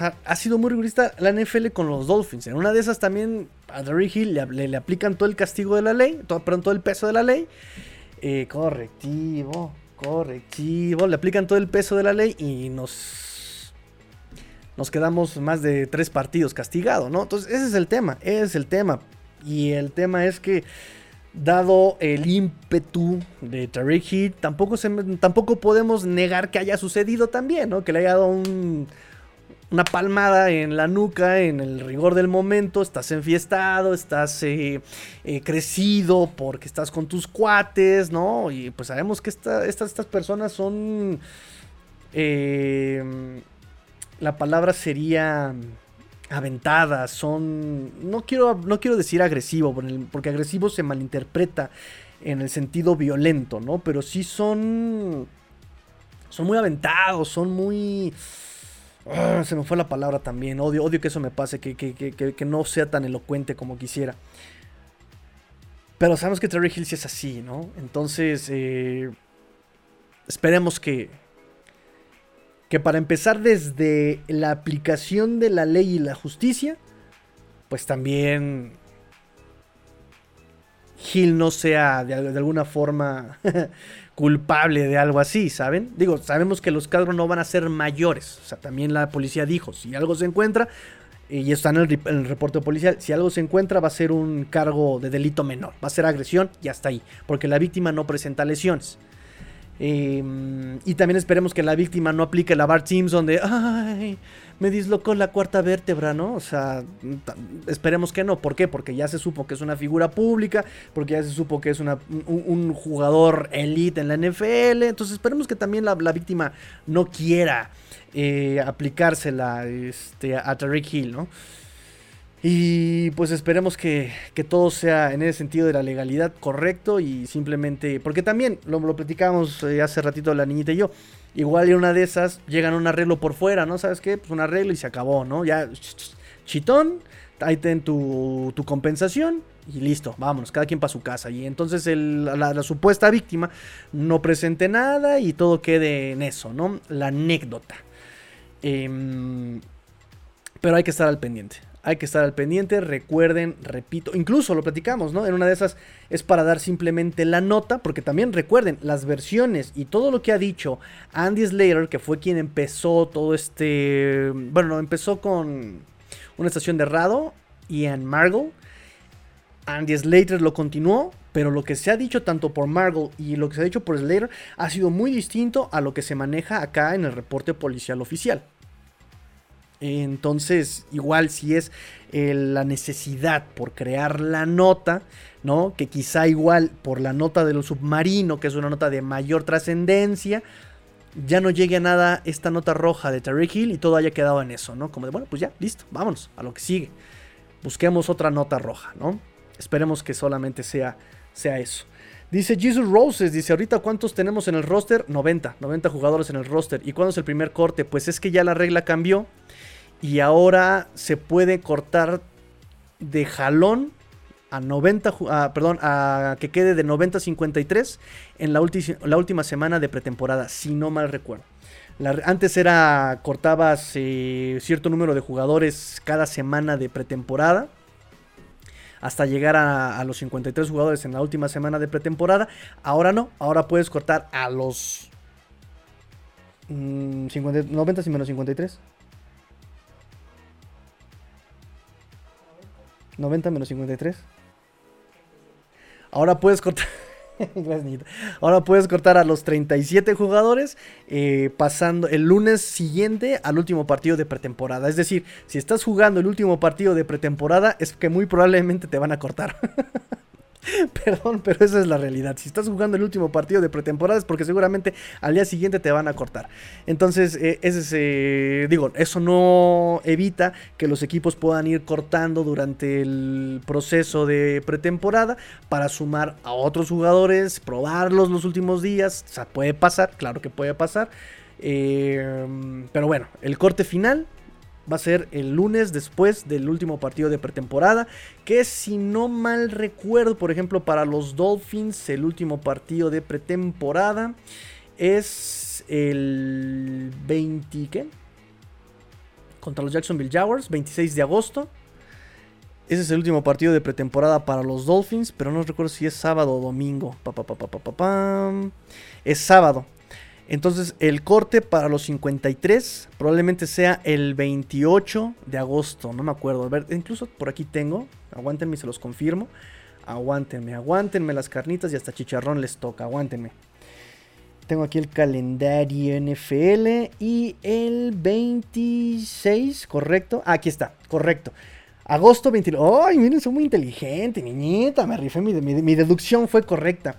Ha sido muy rigurista la NFL con los Dolphins. En una de esas también a Derry Hill le, aplican todo el castigo de la ley, todo, perdón, todo el peso de la ley. Eh, correctivo, correctivo. Le aplican todo el peso de la ley y nos, nos quedamos más de tres partidos castigados, ¿no? Entonces ese es el tema, ese es el tema. Y el tema es que dado el ímpetu de Tariq Hill, tampoco, tampoco podemos negar que haya sucedido también, ¿no? Que le haya dado una palmada en la nuca en el rigor del momento, estás enfiestado, estás eh, eh, crecido porque estás con tus cuates, ¿no? Y pues sabemos que estas, personas son... Eh, la palabra sería aventadas, son... No quiero, no quiero decir agresivo, porque agresivo se malinterpreta en el sentido violento, ¿no? Pero sí son... Son muy aventados, son muy... Ah, se me fue la palabra también. Odio, odio que eso me pase, que, que, no sea tan elocuente como quisiera. Pero sabemos que Terry Hill sí es así, ¿no? Entonces, eh, esperemos que, que para empezar desde la aplicación de la ley y la justicia, pues también Gil no sea de, alguna forma culpable de algo así, ¿saben? Digo, sabemos que los cargos no van a ser mayores, o sea, también la policía dijo, si algo se encuentra, y está en el, reporte policial, si algo se encuentra va a ser un cargo de delito menor, va a ser agresión y hasta ahí, porque la víctima no presenta lesiones. Em, y también esperemos que la víctima no aplique la Bart Simpson de, me dislocó la cuarta vértebra, ¿no? O sea, esperemos que no. ¿Por qué? Porque ya se supo que es una figura pública, porque ya se supo que es un, jugador elite en la NFL. Entonces esperemos que también la, víctima no quiera eh, aplicársela este, a Tariq Hill, ¿no? Y pues esperemos que, todo sea en ese sentido de la legalidad correcto y simplemente, porque también lo, lo eh, hace ratito la niñita y yo, igual en una de esas llegan un arreglo por fuera, ¿no? ¿Sabes qué? Pues un arreglo y se acabó, ¿no? Ya, chitón, ahí ten tu, tu compensación y listo, vámonos, cada quien para su casa. Y entonces la, supuesta víctima no presente nada y todo quede en eso, ¿no? La anécdota. Em, pero hay que estar al pendiente hay que estar al pendiente. Recuerden, repito, incluso lo platicamos, ¿no? En una de esas es para dar simplemente la nota, porque también recuerden las versiones y todo lo que ha dicho Andy Slater, que fue quien empezó todo este. Bueno, empezó con una estación de Rado, Ian Margle. Andy Slater lo continuó, pero lo que se ha dicho tanto por Margle y lo que se ha dicho por Slater ha sido muy distinto a lo que se maneja acá en el reporte policial oficial. Entonces, igual si es eh, la necesidad por crear la nota, ¿no? Que quizá igual por la nota del submarino, que es una nota de mayor trascendencia, ya no llegue a nada esta nota roja de Terry Hill y todo haya quedado en eso, ¿no? Como de, bueno, pues ya, listo, vámonos a lo que sigue. Busquemos otra nota roja, ¿no? Esperemos que solamente sea, sea eso. Dice Jesus Roses, dice, ahorita cuántos tenemos en el roster? 90, 90 jugadores en el roster. ¿Y cuándo es el primer corte? Pues es que ya la regla cambió y ahora se puede cortar de jalón a 90, perdón, a que quede de 90 a 53 en la, la última semana de pretemporada, si no mal recuerdo. antes era cortabas cierto número de jugadores cada semana de pretemporada hasta llegar a, los 53 jugadores en la última semana de pretemporada. Ahora no, ahora puedes cortar a los 90 mm, y menos 53. 90 menos 53. Ahora puedes cortar. Ahora puedes cortar a los 37 jugadores eh, pasando el lunes siguiente al último partido de pretemporada. Es decir, si estás jugando el último partido de pretemporada es que muy probablemente te van a cortar. Perdón, pero esa es la realidad. Si estás jugando el último partido de pretemporada es porque seguramente al día siguiente te van a cortar. Entonces, eh, ese, digo, eso no evita que los equipos puedan ir cortando durante el proceso de pretemporada para sumar a otros jugadores, probarlos los últimos días. O sea, puede pasar, claro que puede pasar. Eh, pero bueno, el corte final va a ser el lunes después del último partido de pretemporada. Que si no mal recuerdo, por ejemplo, para los Dolphins, el último partido de pretemporada es el 20. ¿Qué? contra los Jacksonville Jaguars, 26 de agosto. Ese es el último partido de pretemporada para los Dolphins, pero no recuerdo si es sábado o domingo. es sábado. Entonces el corte para los 53 probablemente sea el 28 de agosto, no me acuerdo. A ver, incluso por aquí tengo, aguántenme, se los confirmo. Aguántenme, aguántenme las carnitas y hasta chicharrón les toca, aguántenme. Tengo aquí el calendario NFL y el 26, ¿correcto? Ah, aquí está, correcto. Agosto 29. ¡Ay, miren, soy muy inteligente, niñita! Me rifé, mi, mi, deducción fue correcta.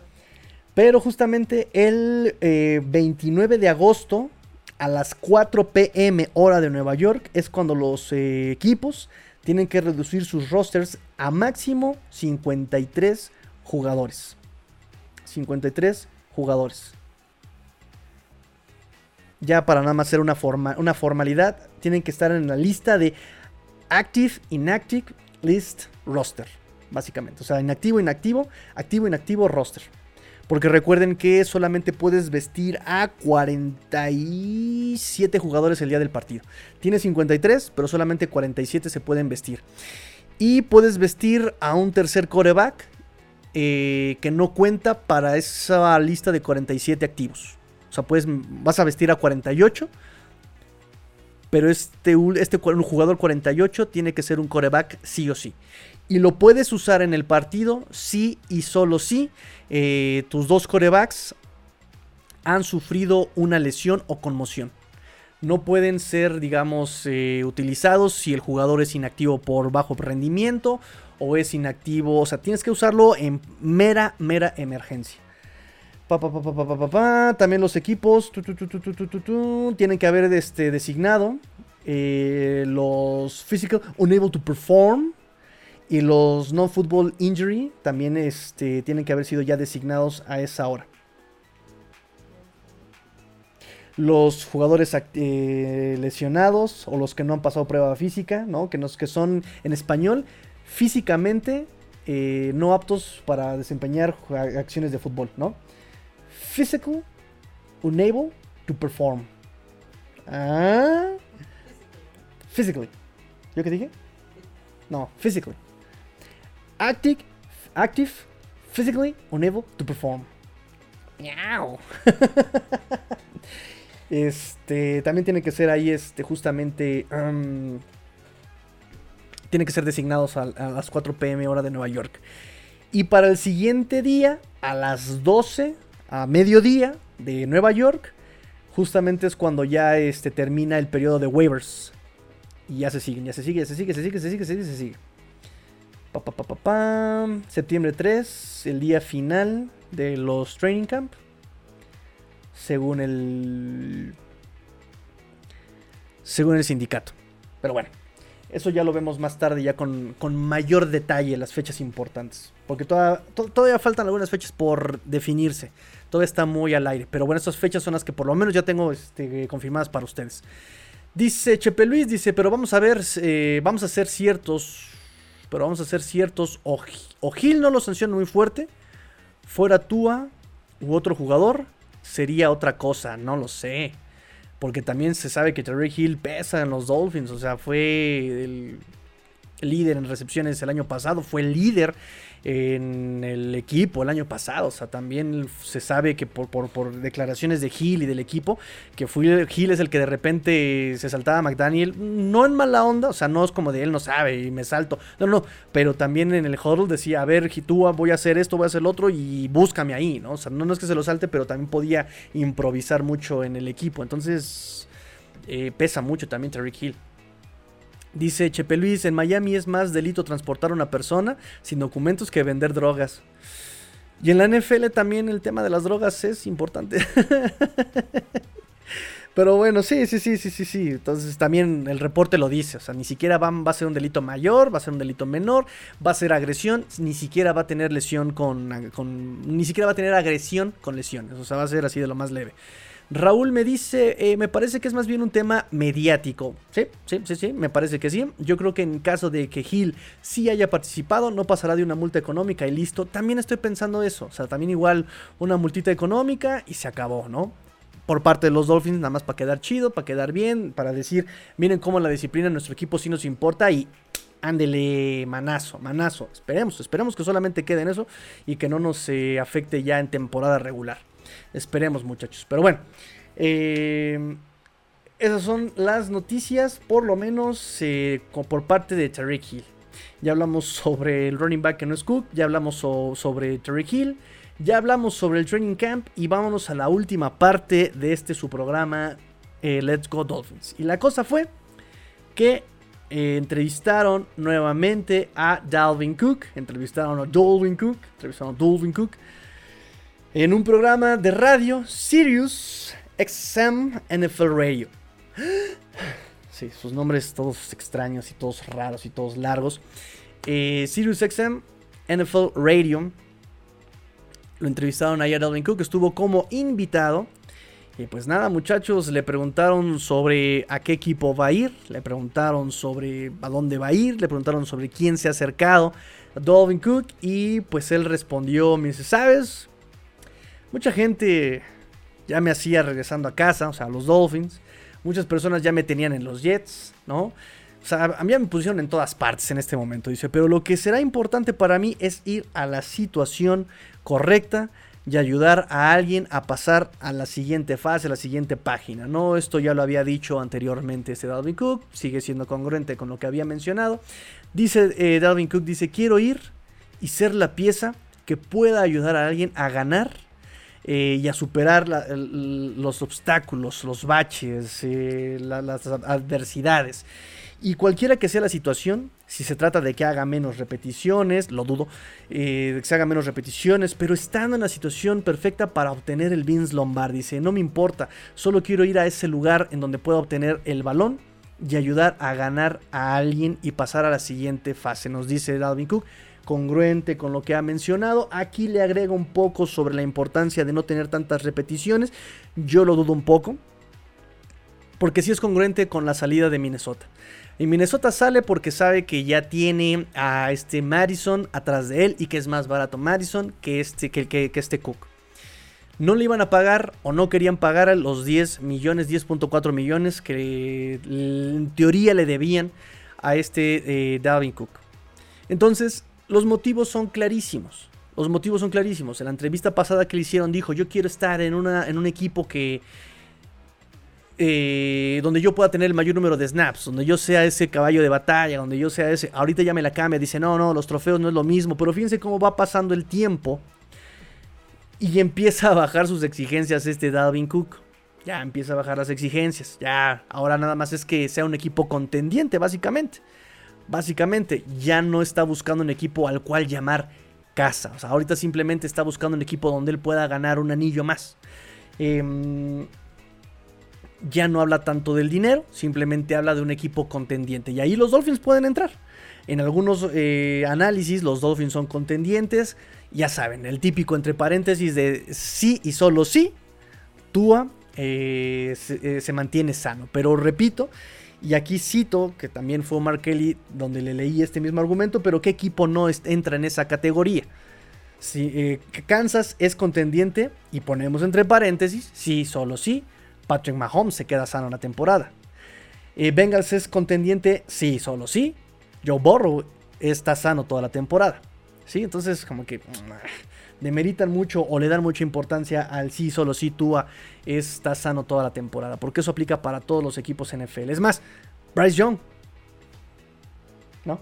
Pero justamente el 29 eh, de agosto, a las 4 pm hora de Nueva York, es cuando los eh, equipos tienen que reducir sus rosters a máximo 53 jugadores. 53 jugadores. Ya para nada más ser una, forma, una formalidad, tienen que estar en la lista de Active, Inactive, List, Roster. Básicamente. O sea, inactivo, inactivo, activo, inactivo, roster. Porque recuerden que solamente puedes vestir a 47 jugadores el día del partido. Tiene 53, pero solamente 47 se pueden vestir. Y puedes vestir a un tercer coreback eh, que no cuenta para esa lista de 47 activos. O sea, puedes, vas a vestir a 48 pero este, este jugador 48 tiene que ser un coreback sí o sí. Y lo puedes usar en el partido sí y solo si eh, tus dos corebacks han sufrido una lesión o conmoción. No pueden ser, digamos, eh, utilizados si el jugador es inactivo por bajo rendimiento o es inactivo. O sea, tienes que usarlo en mera, mera emergencia. También los equipos tienen que haber este, designado eh, los physical unable to perform y los no football injury también este, tienen que haber sido ya designados a esa hora. Los jugadores eh, lesionados o los que no han pasado prueba física, ¿no? que son en español físicamente eh, no aptos para desempeñar acciones de fútbol, ¿no? Physical, unable to perform. Ah. Physically. ¿Yo qué dije? No, physically. Active, active, physically unable to perform. Miau. este, también tiene que ser ahí, este, justamente, um, tiene que ser designados a, a, las 4 pm hora de Nueva York. Y para el siguiente día, a las 12 a mediodía de Nueva York, justamente es cuando ya este, termina el periodo de waivers. Y ya se siguen, ya se sigue, ya se sigue, se sigue, se sigue, se sigue, se sigue. Pa, pa, pa, Septiembre 3, el día final de los training camp. Según el. Según el sindicato. Pero bueno, eso ya lo vemos más tarde, ya con, con mayor detalle, las fechas importantes. Porque todavía faltan algunas fechas por definirse todo está muy al aire. Pero bueno, estas fechas son las que por lo menos ya tengo este, confirmadas para ustedes. Dice Chepe Luis, dice, pero vamos a ver, eh, vamos a ser ciertos, pero vamos a ser ciertos, o, Gil no lo sanciona muy fuerte, fuera Tua u otro jugador, sería otra cosa, no lo sé. Porque también se sabe que Terry Hill pesa en los Dolphins, o sea, fue el líder en recepciones el año pasado, fue el líder en el equipo el año pasado. O sea, también se sabe que por, por, declaraciones de Gil y del equipo, que fue Gil es el que de repente se saltaba a McDaniel, no en mala onda, o sea, no es como de él no sabe y me salto. No, no, pero también en el huddle decía, a ver, Gitúa, voy a hacer esto, voy a hacer lo otro y búscame ahí, ¿no? O sea, no, es que se lo salte, pero también podía improvisar mucho en el equipo. Entonces, eh, pesa mucho también Terry Hill. Dice Chepe Luis, en Miami es más delito transportar a una persona sin documentos que vender drogas. Y en la NFL también el tema de las drogas es importante. Pero bueno, sí, sí, sí, sí, sí, sí. Entonces también el reporte lo dice. O sea, ni siquiera va, a ser un delito mayor, va a ser un delito menor, va a ser agresión, ni siquiera va a tener lesión con ni siquiera va a tener agresión con lesiones. O sea, va a ser así de lo más leve. Raúl me dice, eh, me parece que es más bien un tema mediático. Sí, sí, sí, sí, me parece que sí. Yo creo que en caso de que Gil sí haya participado, no pasará de una multa económica y listo. También estoy pensando eso. O sea, también igual una multita económica y se acabó, ¿no? por parte de los Dolphins, nada más para quedar chido, para quedar bien, para decir, miren cómo la disciplina de nuestro equipo sí nos importa y ándele manazo, manazo. Esperemos, esperemos que solamente quede en eso y que no nos eh, afecte ya en temporada regular. Esperemos muchachos. Pero bueno, eh, esas son las noticias, por lo menos eh, por parte de Tariq Hill. Ya hablamos sobre el running back que no es Cook, ya hablamos sobre Tariq Hill, ya hablamos sobre el training camp y vámonos a la última parte de este su programa Let's Go Dolphins. Y la cosa fue que eh, entrevistaron nuevamente a Dalvin Cook. Entrevistaron a Dalvin Cook. Entrevistaron a Dalvin Cook. En un programa de radio, Sirius XM NFL Radio. Sí, sus nombres todos extraños y todos raros y todos largos. Eh, Sirius XM NFL Radio. Lo entrevistaron ahí a Dalvin Cook. Estuvo como invitado. Y pues nada, muchachos, le preguntaron sobre a qué equipo va a ir, le preguntaron sobre a dónde va a ir, le preguntaron sobre quién se ha acercado a Dolphin Cook y pues él respondió, me dice, ¿sabes? Mucha gente ya me hacía regresando a casa, o sea, los Dolphins. Muchas personas ya me tenían en los Jets, ¿no? O sea, a mí me pusieron en todas partes en este momento, dice, pero lo que será importante para mí es ir a la situación correcta, y ayudar a alguien a pasar a la siguiente fase, a la siguiente página. No, esto ya lo había dicho anteriormente este Dalvin Cook, sigue siendo congruente con lo que había mencionado. Dice eh, Dalvin Cook, dice, quiero ir y ser la pieza que pueda ayudar a alguien a ganar eh, y a superar los obstáculos, los baches, eh, las adversidades. Y cualquiera que sea la situación, si se trata de que haga menos repeticiones, lo dudo, eh, de que se haga menos repeticiones, pero estando en la situación perfecta para obtener el Vince Lombardi. Dice, no me importa, solo quiero ir a ese lugar en donde pueda obtener el balón y ayudar a ganar a alguien y pasar a la siguiente fase, nos dice Dalvin Cook congruente con lo que ha mencionado. Aquí le agrego un poco sobre la importancia de no tener tantas repeticiones. Yo lo dudo un poco. Porque sí es congruente con la salida de Minnesota. Y Minnesota sale porque sabe que ya tiene a este Madison atrás de él y que es más barato Madison que este, que, este Cook. No le iban a pagar o no querían pagar los 10 millones, 10.4 millones que en teoría le debían a este eh, Cook. Entonces, los motivos son clarísimos. Los motivos son clarísimos. En la entrevista pasada que le hicieron dijo, yo quiero estar en, una, en un equipo que, eh, donde yo pueda tener el mayor número de snaps, donde yo sea ese caballo de batalla, donde yo sea ese. Ahorita ya me la cambia, dice, no, no, los trofeos no es lo mismo, pero fíjense cómo va pasando el tiempo y empieza a bajar sus exigencias este Dalvin Cook. Ya empieza a bajar las exigencias. Ya, ahora nada más es que sea un equipo contendiente, básicamente. Básicamente, ya no está buscando un equipo al cual llamar casa. O sea, ahorita simplemente está buscando un equipo donde él pueda ganar un anillo más. Eh, ya no habla tanto del dinero, simplemente habla de un equipo contendiente. Y ahí los Dolphins pueden entrar. En algunos eh, análisis los Dolphins son contendientes. Ya saben, el típico entre paréntesis de sí y solo sí, Tua eh, eh, se, mantiene sano. Pero repito, y aquí cito, que también fue Mark Kelly donde le leí este mismo argumento, pero ¿qué equipo no entra en esa categoría? Si Kansas es contendiente y ponemos entre paréntesis, sí, solo sí. Patrick Mahomes se queda sano la temporada. Eh, Bengals es contendiente, sí, solo sí. Joe Burrow está sano toda la temporada. ¿Sí? Entonces, como que mm, demeritan mucho o le dan mucha importancia al sí, solo sí, Tua está sano toda la temporada. Porque eso aplica para todos los equipos NFL. Es más, Bryce Young. ¿No?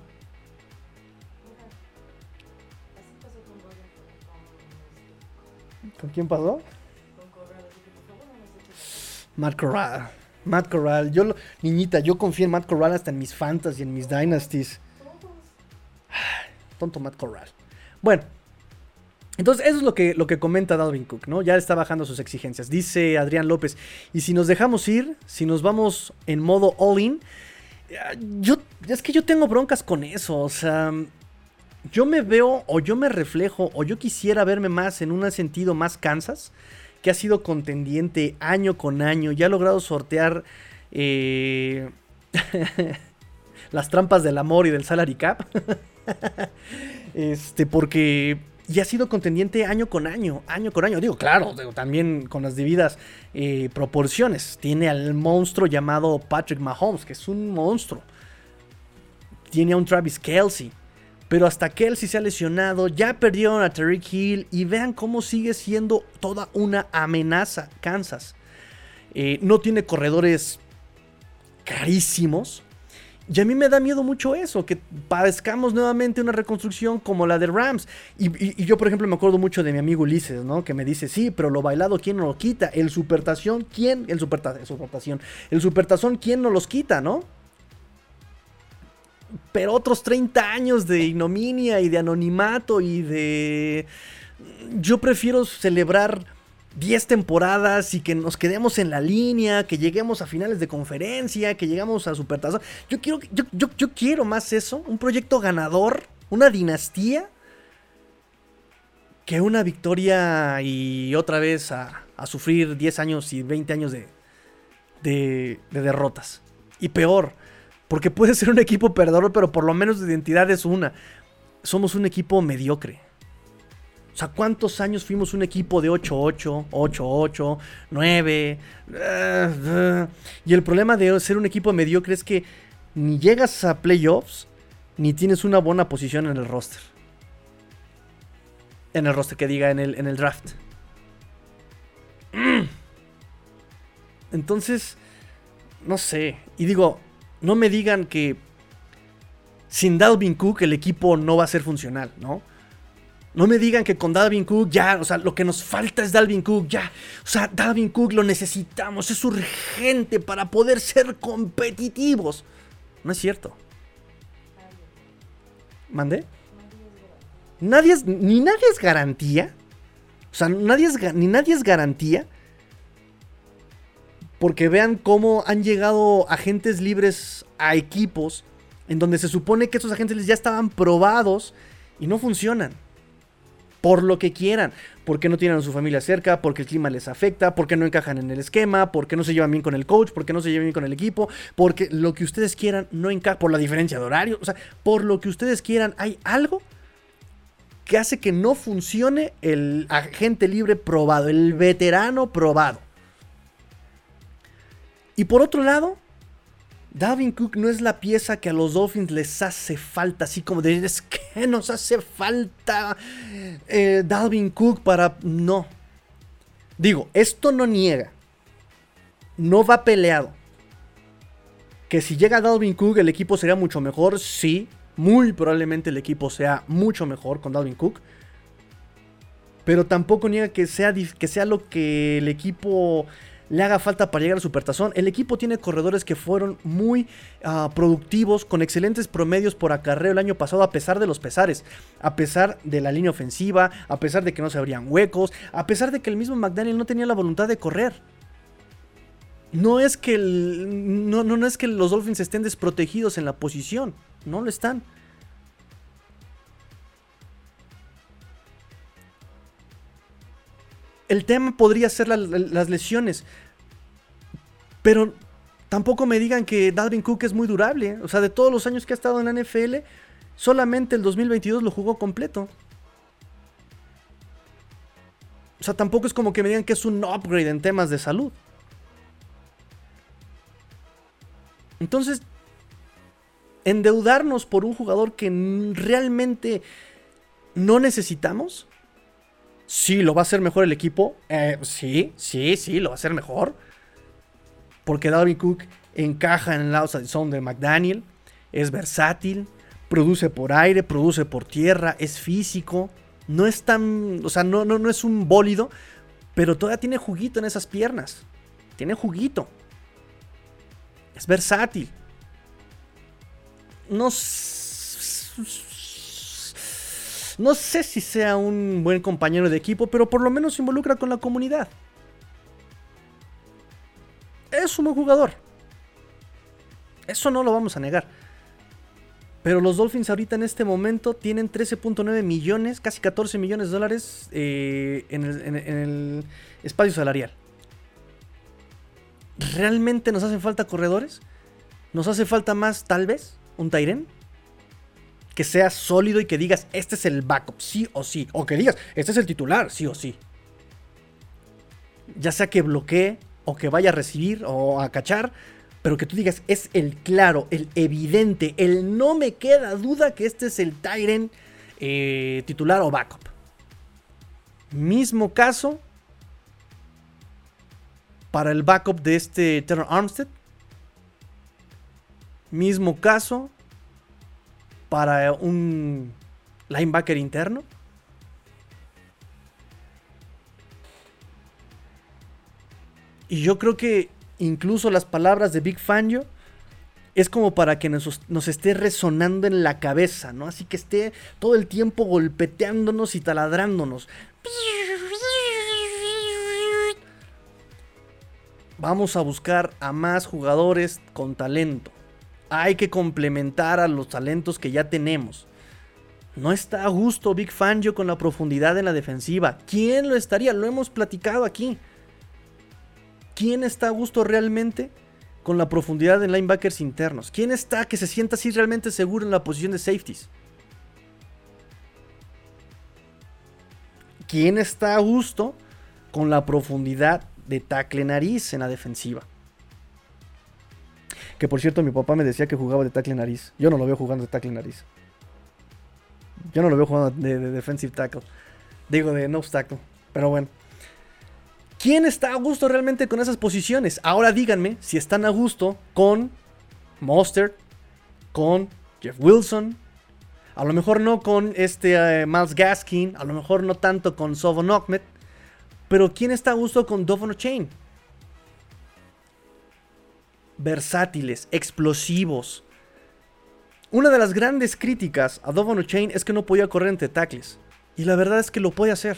¿Con quién pasó? Matt Corral. Matt Corral. Yo, niñita, yo confío en Matt Corral hasta en mis fantasy, en mis dynasties. Tonto Matt Corral. Bueno. Entonces, eso es lo que, lo que comenta Dalvin Cook, ¿no? Ya está bajando sus exigencias. Dice Adrián López, y si nos dejamos ir, si nos vamos en modo all-in, yo, es que yo tengo broncas con eso, o sea, yo me veo o yo me reflejo o yo quisiera verme más en un sentido más Kansas que ha sido contendiente año con año, ya ha logrado sortear eh, las trampas del amor y del salary cap. este, porque y ha sido contendiente año con año, año con año. Digo, claro, también con las debidas eh, proporciones. Tiene al monstruo llamado Patrick Mahomes, que es un monstruo. Tiene a un Travis Kelsey. Pero hasta Kelsey se ha lesionado, ya perdieron a Tariq Hill y vean cómo sigue siendo toda una amenaza Kansas. Eh, no tiene corredores carísimos. Y a mí me da miedo mucho eso, que padezcamos nuevamente una reconstrucción como la de Rams. Y, yo, por ejemplo, me acuerdo mucho de mi amigo Ulises, ¿no? Que me dice, sí, pero lo bailado, ¿quién no lo quita? El supertación, ¿quién? El supertación. El supertazón, ¿quién no los quita, no? Pero otros 30 años de ignominia y de anonimato y de... Yo prefiero celebrar 10 temporadas y que nos quedemos en la línea, que lleguemos a finales de conferencia, que llegamos a Supertazón. Yo quiero, yo, yo, quiero más eso, un proyecto ganador, una dinastía, que una victoria y otra vez a, sufrir 10 años y 20 años de, de, de derrotas. Y peor, porque puede ser un equipo perdedor, pero por lo menos de identidad es una. Somos un equipo mediocre. O sea, ¿cuántos años fuimos un equipo de 8-8, 8-8, 9? Y el problema de ser un equipo mediocre es que ni llegas a playoffs, ni tienes una buena posición en el roster. En el roster que diga en el, en el draft. Entonces, no sé. Y digo, no me digan que sin Dalvin Cook el equipo no va a ser funcional, ¿no? No me digan que con Dalvin Cook ya, o sea, lo que nos falta es Dalvin Cook, ya. O sea, Dalvin Cook lo necesitamos, es urgente para poder ser competitivos. No es cierto. ¿Mandé? Nadie es, ni nadie es garantía. O sea, nadie es, ni nadie es garantía. Porque vean cómo han llegado agentes libres a equipos en donde se supone que esos agentes ya estaban probados y no funcionan por lo que quieran, porque no tienen a su familia cerca, porque el clima les afecta, porque no encajan en el esquema, porque no se llevan bien con el coach, porque no se llevan bien con el equipo, porque lo que ustedes quieran no encaja, por la diferencia de horario, o sea, por lo que ustedes quieran, hay algo que hace que no funcione el agente libre probado, el veterano probado. Y por otro lado, Dalvin Cook no es la pieza que a los Dolphins les hace falta, así como de, es que nos hace falta eh, Dalvin Cook para... No. Digo, esto no niega. No va peleado. Que si llega Dalvin Cook el equipo sería mucho mejor, sí. Muy probablemente el equipo sea mucho mejor con Dalvin Cook. Pero tampoco niega que sea, que sea lo que el equipo le haga falta para llegar al Supertazón. El equipo tiene corredores que fueron muy ah, productivos, con excelentes promedios por acarreo el año pasado, a pesar de los pesares, a pesar de la línea ofensiva, a pesar de que no se abrían huecos, a pesar de que el mismo McDaniel no tenía la voluntad de correr. No es que, no, no es que los Dolphins estén desprotegidos en la posición, no lo están. El tema podría ser las lesiones. Pero tampoco me digan que Dalvin Cook es muy durable. O sea, de todos los años que ha estado en la NFL, solamente el 2022 lo jugó completo. O sea, tampoco es como que me digan que es un upgrade en temas de salud. Entonces, endeudarnos por un jugador que realmente no necesitamos Sí, lo va a hacer mejor el equipo. Eh, sí, sí, sí, lo va a hacer mejor. Porque Dalvin Cook encaja en el outside zone de McDaniel. Es versátil. Produce por aire, produce por tierra. Es físico. No es tan. O sea, no, no, no es un bólido. Pero todavía tiene juguito en esas piernas. Tiene juguito. Es versátil. No no sé si sea un buen compañero de equipo, pero por lo menos se involucra con la comunidad. Es un buen jugador. Eso no lo vamos a negar. Pero los Dolphins ahorita en este momento tienen 13.9 millones, casi 14 millones de dólares eh, en, el, espacio salarial. ¿Realmente nos hacen falta corredores? ¿Nos hace falta más, tal vez, un Tyren? Que sea sólido y que digas, este es el backup, sí o sí. O que digas, este es el titular, sí o sí. Ya sea que bloquee o que vaya a recibir o a cachar, pero que tú digas, es el claro, el evidente, el no me queda duda que este es el Tyrant eh, titular o backup. Mismo caso para el backup de este Terror Armstead. Mismo caso para un linebacker interno. Y yo creo que incluso las palabras de Big Fangio es como para que nos, nos, esté resonando en la cabeza, ¿no? Así que esté todo el tiempo golpeteándonos y taladrándonos. Vamos a buscar a más jugadores con talento. Hay que complementar a los talentos que ya tenemos. No está a gusto Big Fangio con la profundidad en la defensiva. ¿Quién lo estaría? Lo hemos platicado aquí. ¿Quién está a gusto realmente con la profundidad en linebackers internos? ¿Quién está que se sienta así realmente seguro en la posición de safeties? ¿Quién está a gusto con la profundidad de tackle nariz en la defensiva? Que por cierto, mi papá me decía que jugaba de tackle nariz. Yo no lo veo jugando de tackle nariz. Yo no lo veo jugando de, defensive tackle. Digo, de no tackle. Pero bueno. ¿Quién está a gusto realmente con esas posiciones? Ahora díganme si están a gusto con Monster, con Jeff Wilson, a lo mejor no con este eh, Miles Gaskin, a lo mejor no tanto con Sovon Ahmed, pero ¿quién está a gusto con Dovon Chain? Versátiles, explosivos. Una de las grandes críticas a Dovon Chain es que no podía correr entre tackles. Y la verdad es que lo puede hacer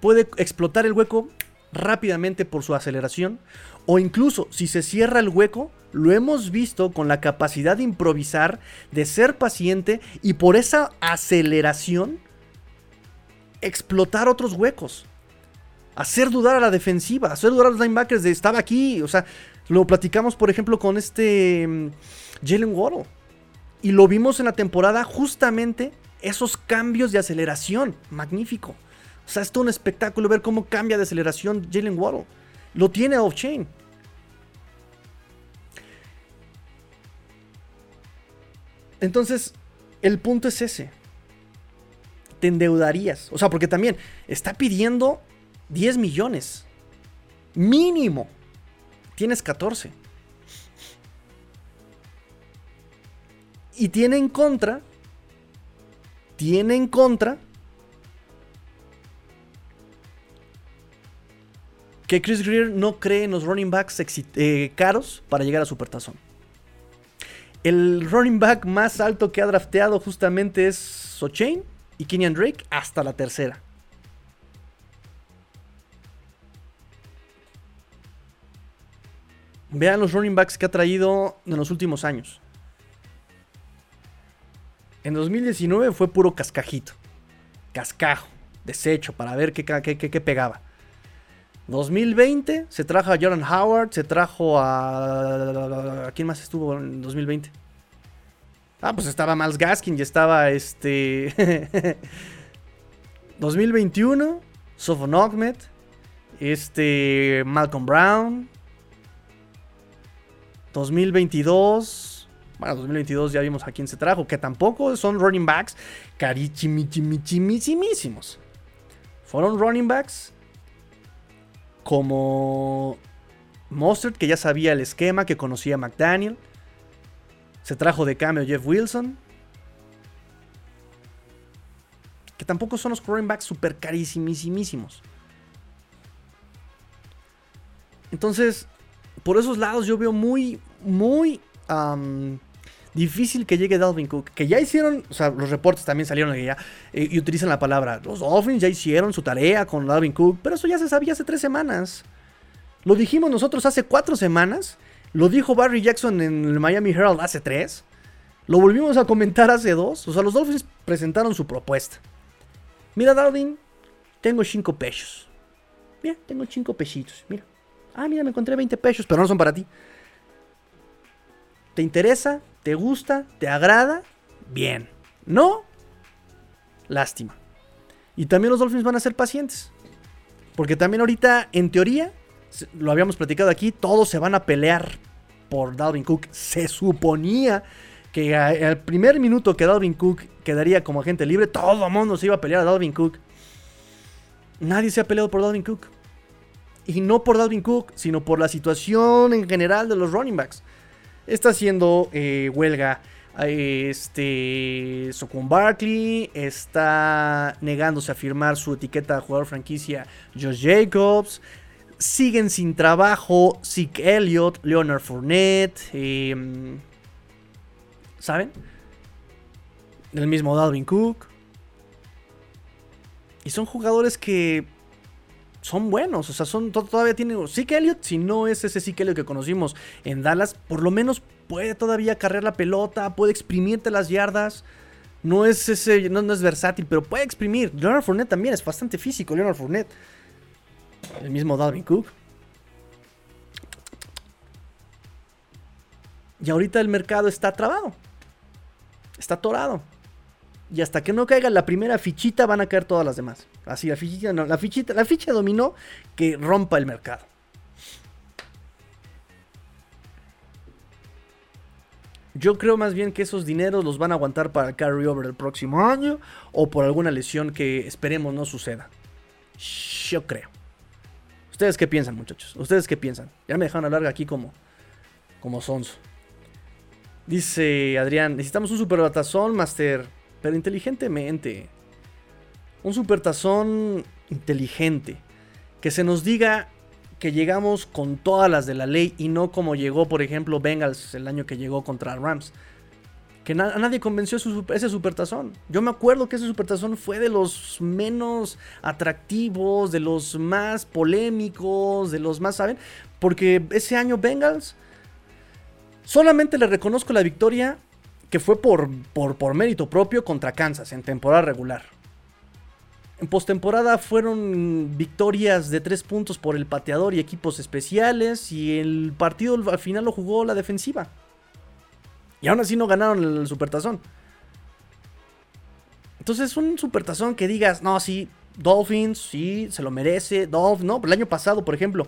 puede explotar el hueco rápidamente por su aceleración o incluso si se cierra el hueco, lo hemos visto con la capacidad de improvisar, de ser paciente y por esa aceleración explotar otros huecos. Hacer dudar a la defensiva, hacer dudar a los linebackers de estaba aquí, o sea, lo platicamos por ejemplo con este mm, Jalen Waddle y lo vimos en la temporada justamente esos cambios de aceleración, magnífico. O sea, es todo un espectáculo ver cómo cambia de aceleración Jalen Waddle. Lo tiene off-chain. Entonces, el punto es ese. Te endeudarías. O sea, porque también está pidiendo 10 millones. Mínimo. Tienes 14. Y tiene en contra. Tiene en contra que Chris Greer no cree en los running backs eh, caros para llegar a Supertazón. El running back más alto que ha drafteado justamente es Sochain y Kenyan Drake hasta la tercera. Vean los running backs que ha traído en los últimos años. En 2019 fue puro cascajito. Cascajo, desecho para ver qué, qué pegaba. 2020 se trajo a Jordan Howard, se trajo a... ¿A quién más estuvo en 2020? Ah, pues estaba Miles Gaskin y estaba este... 2021, Sofon Ahmed, este... Malcolm Brown. 2022... Bueno, 2022 ya vimos a quién se trajo, que tampoco son running backs carichimichimichimísimos. Fueron running backs como Mustard, que ya sabía el esquema, que conocía a McDaniel. Se trajo de cambio Jeff Wilson. Que tampoco son los running backs super carísimísimos. Entonces, por esos lados yo veo muy, muy difícil que llegue Dalvin Cook. Que ya hicieron, o sea, los reportes también salieron ya, eh, y utilizan la palabra. Los Dolphins ya hicieron su tarea con Dalvin Cook, pero eso ya se sabía hace tres semanas. Lo dijimos nosotros hace cuatro semanas. Lo dijo Barry Jackson en el Miami Herald hace tres. Lo volvimos a comentar hace dos. O sea, los Dolphins presentaron su propuesta. Mira, Dalvin, tengo cinco pesos. Mira, tengo cinco pesitos. Mira. Ah, mira, me encontré 20 pesos, pero no son para ti. ¿Te interesa? ¿Te gusta? ¿Te agrada? Bien. ¿No? Lástima. Y también los Dolphins van a ser pacientes. Porque también ahorita, en teoría, lo habíamos platicado aquí, todos se van a pelear por Dalvin Cook. Se suponía que al primer minuto que Dalvin Cook quedaría como agente libre, todo el mundo se iba a pelear a Dalvin Cook. Nadie se ha peleado por Dalvin Cook. Y no por Dalvin Cook, sino por la situación en general de los running backs. Está haciendo eh, huelga este Socon Barkley está negándose a firmar su etiqueta de jugador franquicia Josh Jacobs. Siguen sin trabajo Zeke Elliott, Leonard Fournette. Em, ¿Saben? El mismo Dalvin Cook. Y son jugadores que son buenos. O sea, todavía tienen. Zeke Elliott, si no es ese Zeke Elliott que conocimos en Dallas, por lo menos puede todavía cargar la pelota, puede exprimirte las yardas. No es ese, no, es versátil, pero puede exprimir. Leonard Fournette también es bastante físico, Leonard Fournette. El mismo Dalvin Cook. Y ahorita el mercado está trabado. Está atorado. Y hasta que no caiga la primera fichita van a caer todas las demás. Así, la fichita, no, la fichita, la ficha dominó que rompa el mercado. Yo creo más bien que esos dineros los van a aguantar para el carry-over el próximo año o por alguna lesión que esperemos no suceda. Yo creo. ¿Ustedes qué piensan, muchachos? ¿Ustedes qué piensan? Ya me dejaron hablar aquí como, como sonso. Dice Adrián, necesitamos un superbatazón, Master, pero inteligentemente. Un supertazón inteligente. Que se nos diga que llegamos con todas las de la ley y no como llegó, por ejemplo, Bengals el año que llegó contra Rams. Que a nadie convenció ese supertazón. Yo me acuerdo que ese supertazón fue de los menos atractivos, de los más polémicos, de los más, ¿saben? Porque ese año Bengals solamente le reconozco la victoria que fue por, por, por mérito propio contra Kansas en temporada regular. En postemporada fueron victorias de tres puntos por el pateador y equipos especiales. Y el partido al final lo jugó la defensiva. Y aún así no ganaron el supertazón. Entonces, un supertazón que digas, no, sí, Dolphins, sí, se lo merece. Dolphins, no, el año pasado, por ejemplo,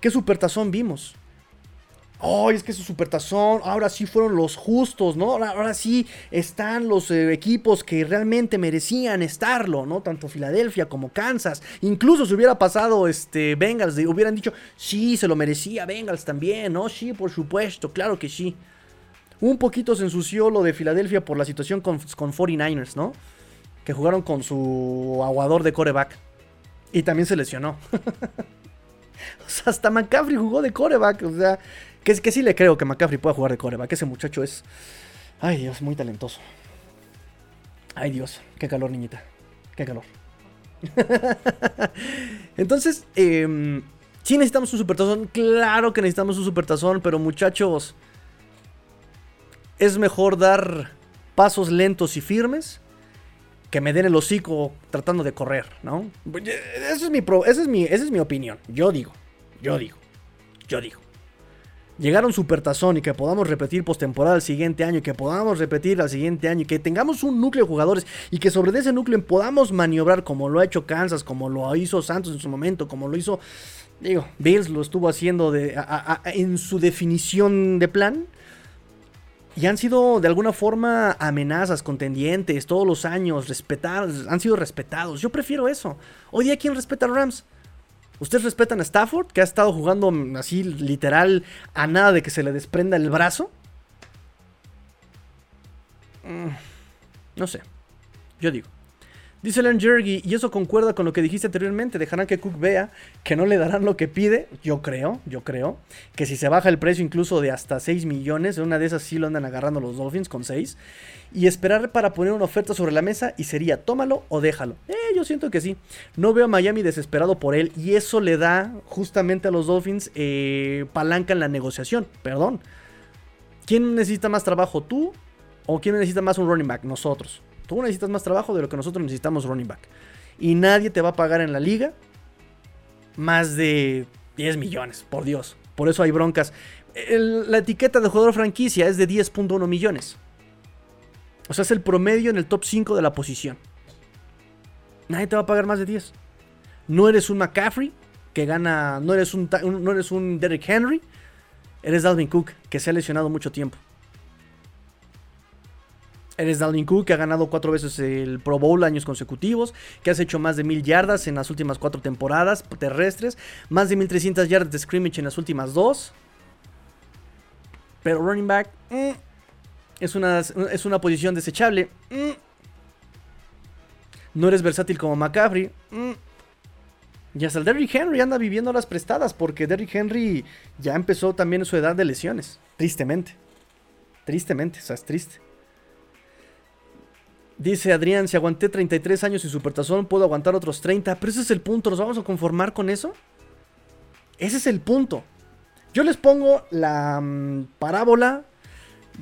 ¿qué supertazón vimos? ¡Ay, es que su supertazón! Ahora sí fueron los justos, ¿no? Ahora, sí están los eh, equipos que realmente merecían estarlo, ¿no? Tanto Filadelfia como Kansas. Incluso si hubiera pasado este Bengals, hubieran dicho, sí, se lo merecía Bengals también, ¿no? Sí, por supuesto, claro que sí. Un poquito se ensució lo de Filadelfia por la situación con, con 49ers, ¿no? Que jugaron con su aguador de coreback. Y también se lesionó. o sea, hasta McCaffrey jugó de coreback. O sea, que, que sí le creo que McCaffrey pueda jugar de coreback. Ese muchacho es. Ay, Dios, muy talentoso. Ay, Dios, qué calor, niñita. Qué calor. Entonces, eh, sí necesitamos un supertazón. Claro que necesitamos un supertazón, pero muchachos, es mejor dar pasos lentos y firmes que me den el hocico tratando de correr, ¿no? Esa es mi, esa es mi, esa es mi opinión. Yo digo, yo digo, yo digo llegar a un supertazón y que podamos repetir postemporada el siguiente año, y que podamos repetir al siguiente año, y que tengamos un núcleo de jugadores y que sobre ese núcleo podamos maniobrar como lo ha hecho Kansas, como lo hizo Santos en su momento, como lo hizo, digo, Bills lo estuvo haciendo de, en su definición de plan. Y han sido de alguna forma amenazas, contendientes, todos los años, respetados, han sido respetados. Yo prefiero eso. Hoy día, ¿quién respeta a Rams? ¿Ustedes respetan a Stafford, que ha estado jugando así literal a nada de que se le desprenda el brazo? Mm, no sé. Yo digo. Dice Len Jergy, y eso concuerda con lo que dijiste anteriormente, dejarán que Cook vea que no le darán lo que pide, yo creo, yo creo, que si se baja el precio incluso de hasta 6 millones, una de esas sí lo andan agarrando los Dolphins con 6, y esperar para poner una oferta sobre la mesa y sería tómalo o déjalo. Eh, yo siento que sí, no veo a Miami desesperado por él y eso le da justamente a los Dolphins eh, palanca en la negociación, perdón. ¿Quién necesita más trabajo, tú o quién necesita más un running back? Nosotros. Tú necesitas más trabajo de lo que nosotros necesitamos running back. Y nadie te va a pagar en la liga más de 10 millones, por Dios. Por eso hay broncas. la etiqueta de jugador franquicia es de 10.1 millones. O sea, es el promedio en el top 5 de la posición. Nadie te va a pagar más de 10. No eres un McCaffrey que gana. No eres un, no eres un Derrick Henry. Eres Dalvin Cook, que se ha lesionado mucho tiempo. Eres Dalvin Cook, que ha ganado cuatro veces el Pro Bowl años consecutivos, que has hecho más de mil yardas en las últimas cuatro temporadas terrestres, más de 1300 yardas de scrimmage en las últimas dos. Pero running back mm, es, una, es una posición desechable. Mm. No eres versátil como McCaffrey. Mm. Y hasta el Derrick Henry anda viviendo las prestadas porque Derrick Henry ya empezó también su edad de lesiones. Tristemente. Tristemente, o sea, es triste. Dice Adrián, si aguanté 33 años y supertazón, puedo aguantar otros 30. Pero ese es el punto, ¿nos vamos a conformar con eso? Ese es el punto. Yo les pongo la mm, parábola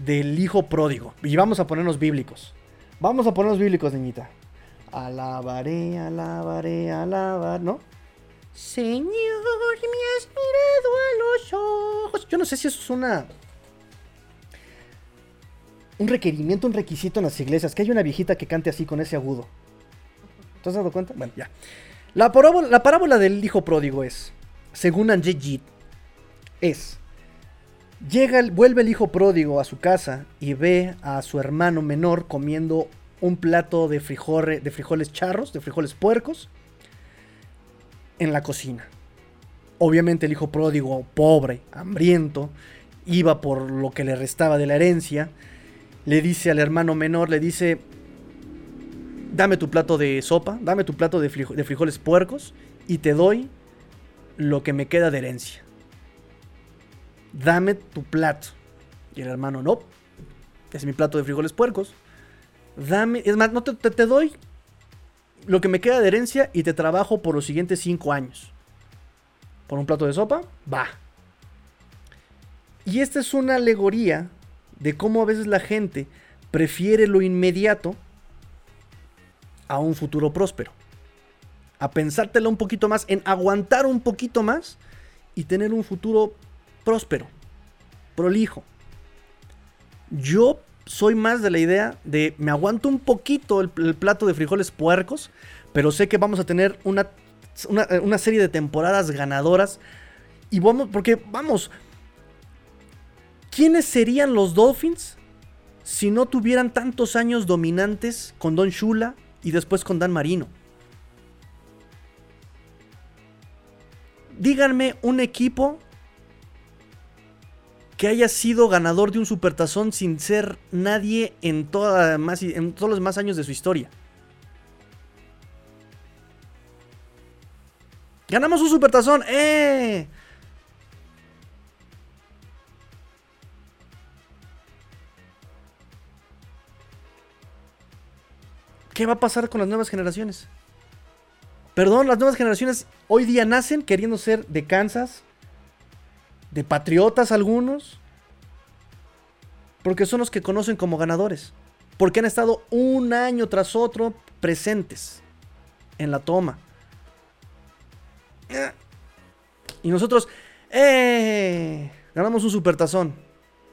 del hijo pródigo. Y vamos a ponernos bíblicos. Vamos a ponernos bíblicos, niñita. Alabaré, alabaré, alabar, ¿no? Señor, me has mirado a los ojos. Yo no sé si eso es una un requerimiento, un requisito en las iglesias, que haya una viejita que cante así con ese agudo. ¿Te has dado cuenta? Bueno, ya. La parábola, la parábola del hijo pródigo es, según Anjejit, es, llega, vuelve el hijo pródigo a su casa y ve a su hermano menor comiendo un plato de, de frijoles charros, de frijoles puercos, en la cocina. Obviamente el hijo pródigo, pobre, hambriento, iba por lo que le restaba de la herencia, le dice al hermano menor, le dice, dame tu plato de sopa, dame tu plato de, frijoles puercos y te doy lo que me queda de herencia. Dame tu plato. Y el hermano, no, es mi plato de frijoles puercos. Dame, es más, no te, te doy lo que me queda de herencia y te trabajo por los siguientes cinco años. ¿Por un plato de sopa? Va. Y esta es una alegoría de cómo a veces la gente prefiere lo inmediato a un futuro próspero. A pensártelo un poquito más, en aguantar un poquito más y tener un futuro próspero, prolijo. Yo soy más de la idea de me aguanto un poquito el, plato de frijoles puercos, pero sé que vamos a tener una, una, una serie de temporadas ganadoras. Y vamos, porque vamos, ¿Quiénes serían los Dolphins si no tuvieran tantos años dominantes con Don Shula y después con Dan Marino? Díganme un equipo que haya sido ganador de un supertazón sin ser nadie en, todos los más años de su historia. Ganamos un supertazón, ¡eh! ¿Qué va a pasar con las nuevas generaciones? Perdón, las nuevas generaciones hoy día nacen queriendo ser de Kansas, de patriotas algunos, porque son los que conocen como ganadores, porque han estado un año tras otro presentes en la toma. Y nosotros, ¡eh! Ganamos un supertazón.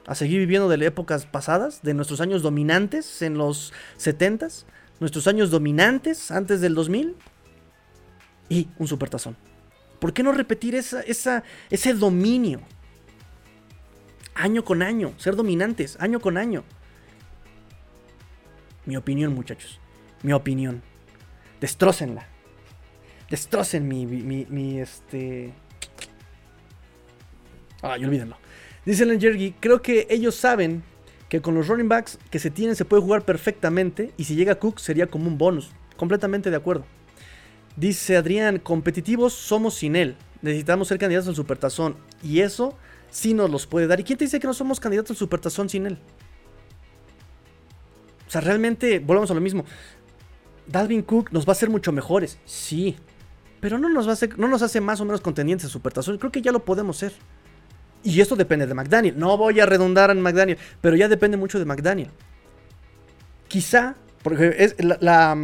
A seguir viviendo de épocas pasadas, de nuestros años dominantes en los 70s nuestros años dominantes antes del 2000 y un supertazón. ¿Por qué no repetir esa, ese dominio? Año con año, ser dominantes, año con año. Mi opinión, muchachos. Mi opinión. Destrócenla. Destrocen mi, mi, este... Ay, olvídenlo. Dice Jergy, creo que ellos saben que con los running backs que se tienen se puede jugar perfectamente y si llega Cook sería como un bonus. Completamente de acuerdo. Dice Adrián, competitivos somos sin él. Necesitamos ser candidatos al Supertazón y eso sí nos los puede dar. ¿Y quién te dice que no somos candidatos al Supertazón sin él? O sea, realmente, volvamos a lo mismo. Dalvin Cook nos va a hacer mucho mejores, sí. Pero no nos, va a hacer, no nos hace más o menos contendientes al Supertazón. Creo que ya lo podemos ser. Y esto depende de McDaniel. No voy a redundar en McDaniel, pero ya depende mucho de McDaniel. Quizá, porque es la,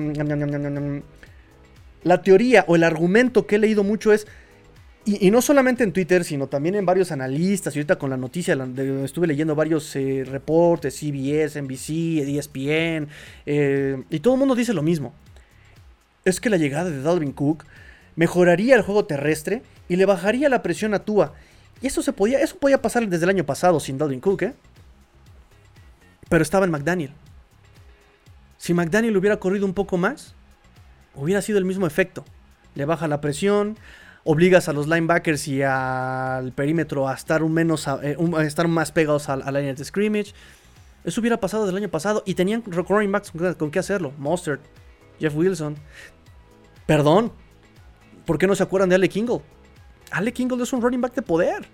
la, teoría o el argumento que he leído mucho es, Y, no solamente en Twitter, sino también en varios analistas. Y ahorita con la noticia, estuve leyendo varios eh, reportes, CBS, NBC, ESPN. Eh, y todo el mundo dice lo mismo. Es que la llegada de Dalvin Cook mejoraría el juego terrestre y le bajaría la presión a Tua. Y eso se podía, eso podía pasar desde el año pasado sin Dalvin Cook, ¿eh? Pero estaba en McDaniel. Si McDaniel hubiera corrido un poco más, hubiera sido el mismo efecto. Le baja la presión, obligas a los linebackers y al perímetro a estar, un menos, eh, estar más pegados a, la de scrimmage. Eso hubiera pasado del año pasado y tenían running backs con, qué hacerlo. Mustard, Jeff Wilson. Perdón, ¿por qué no se acuerdan de Ale Kingle? Ale Kingle es un running back de poder.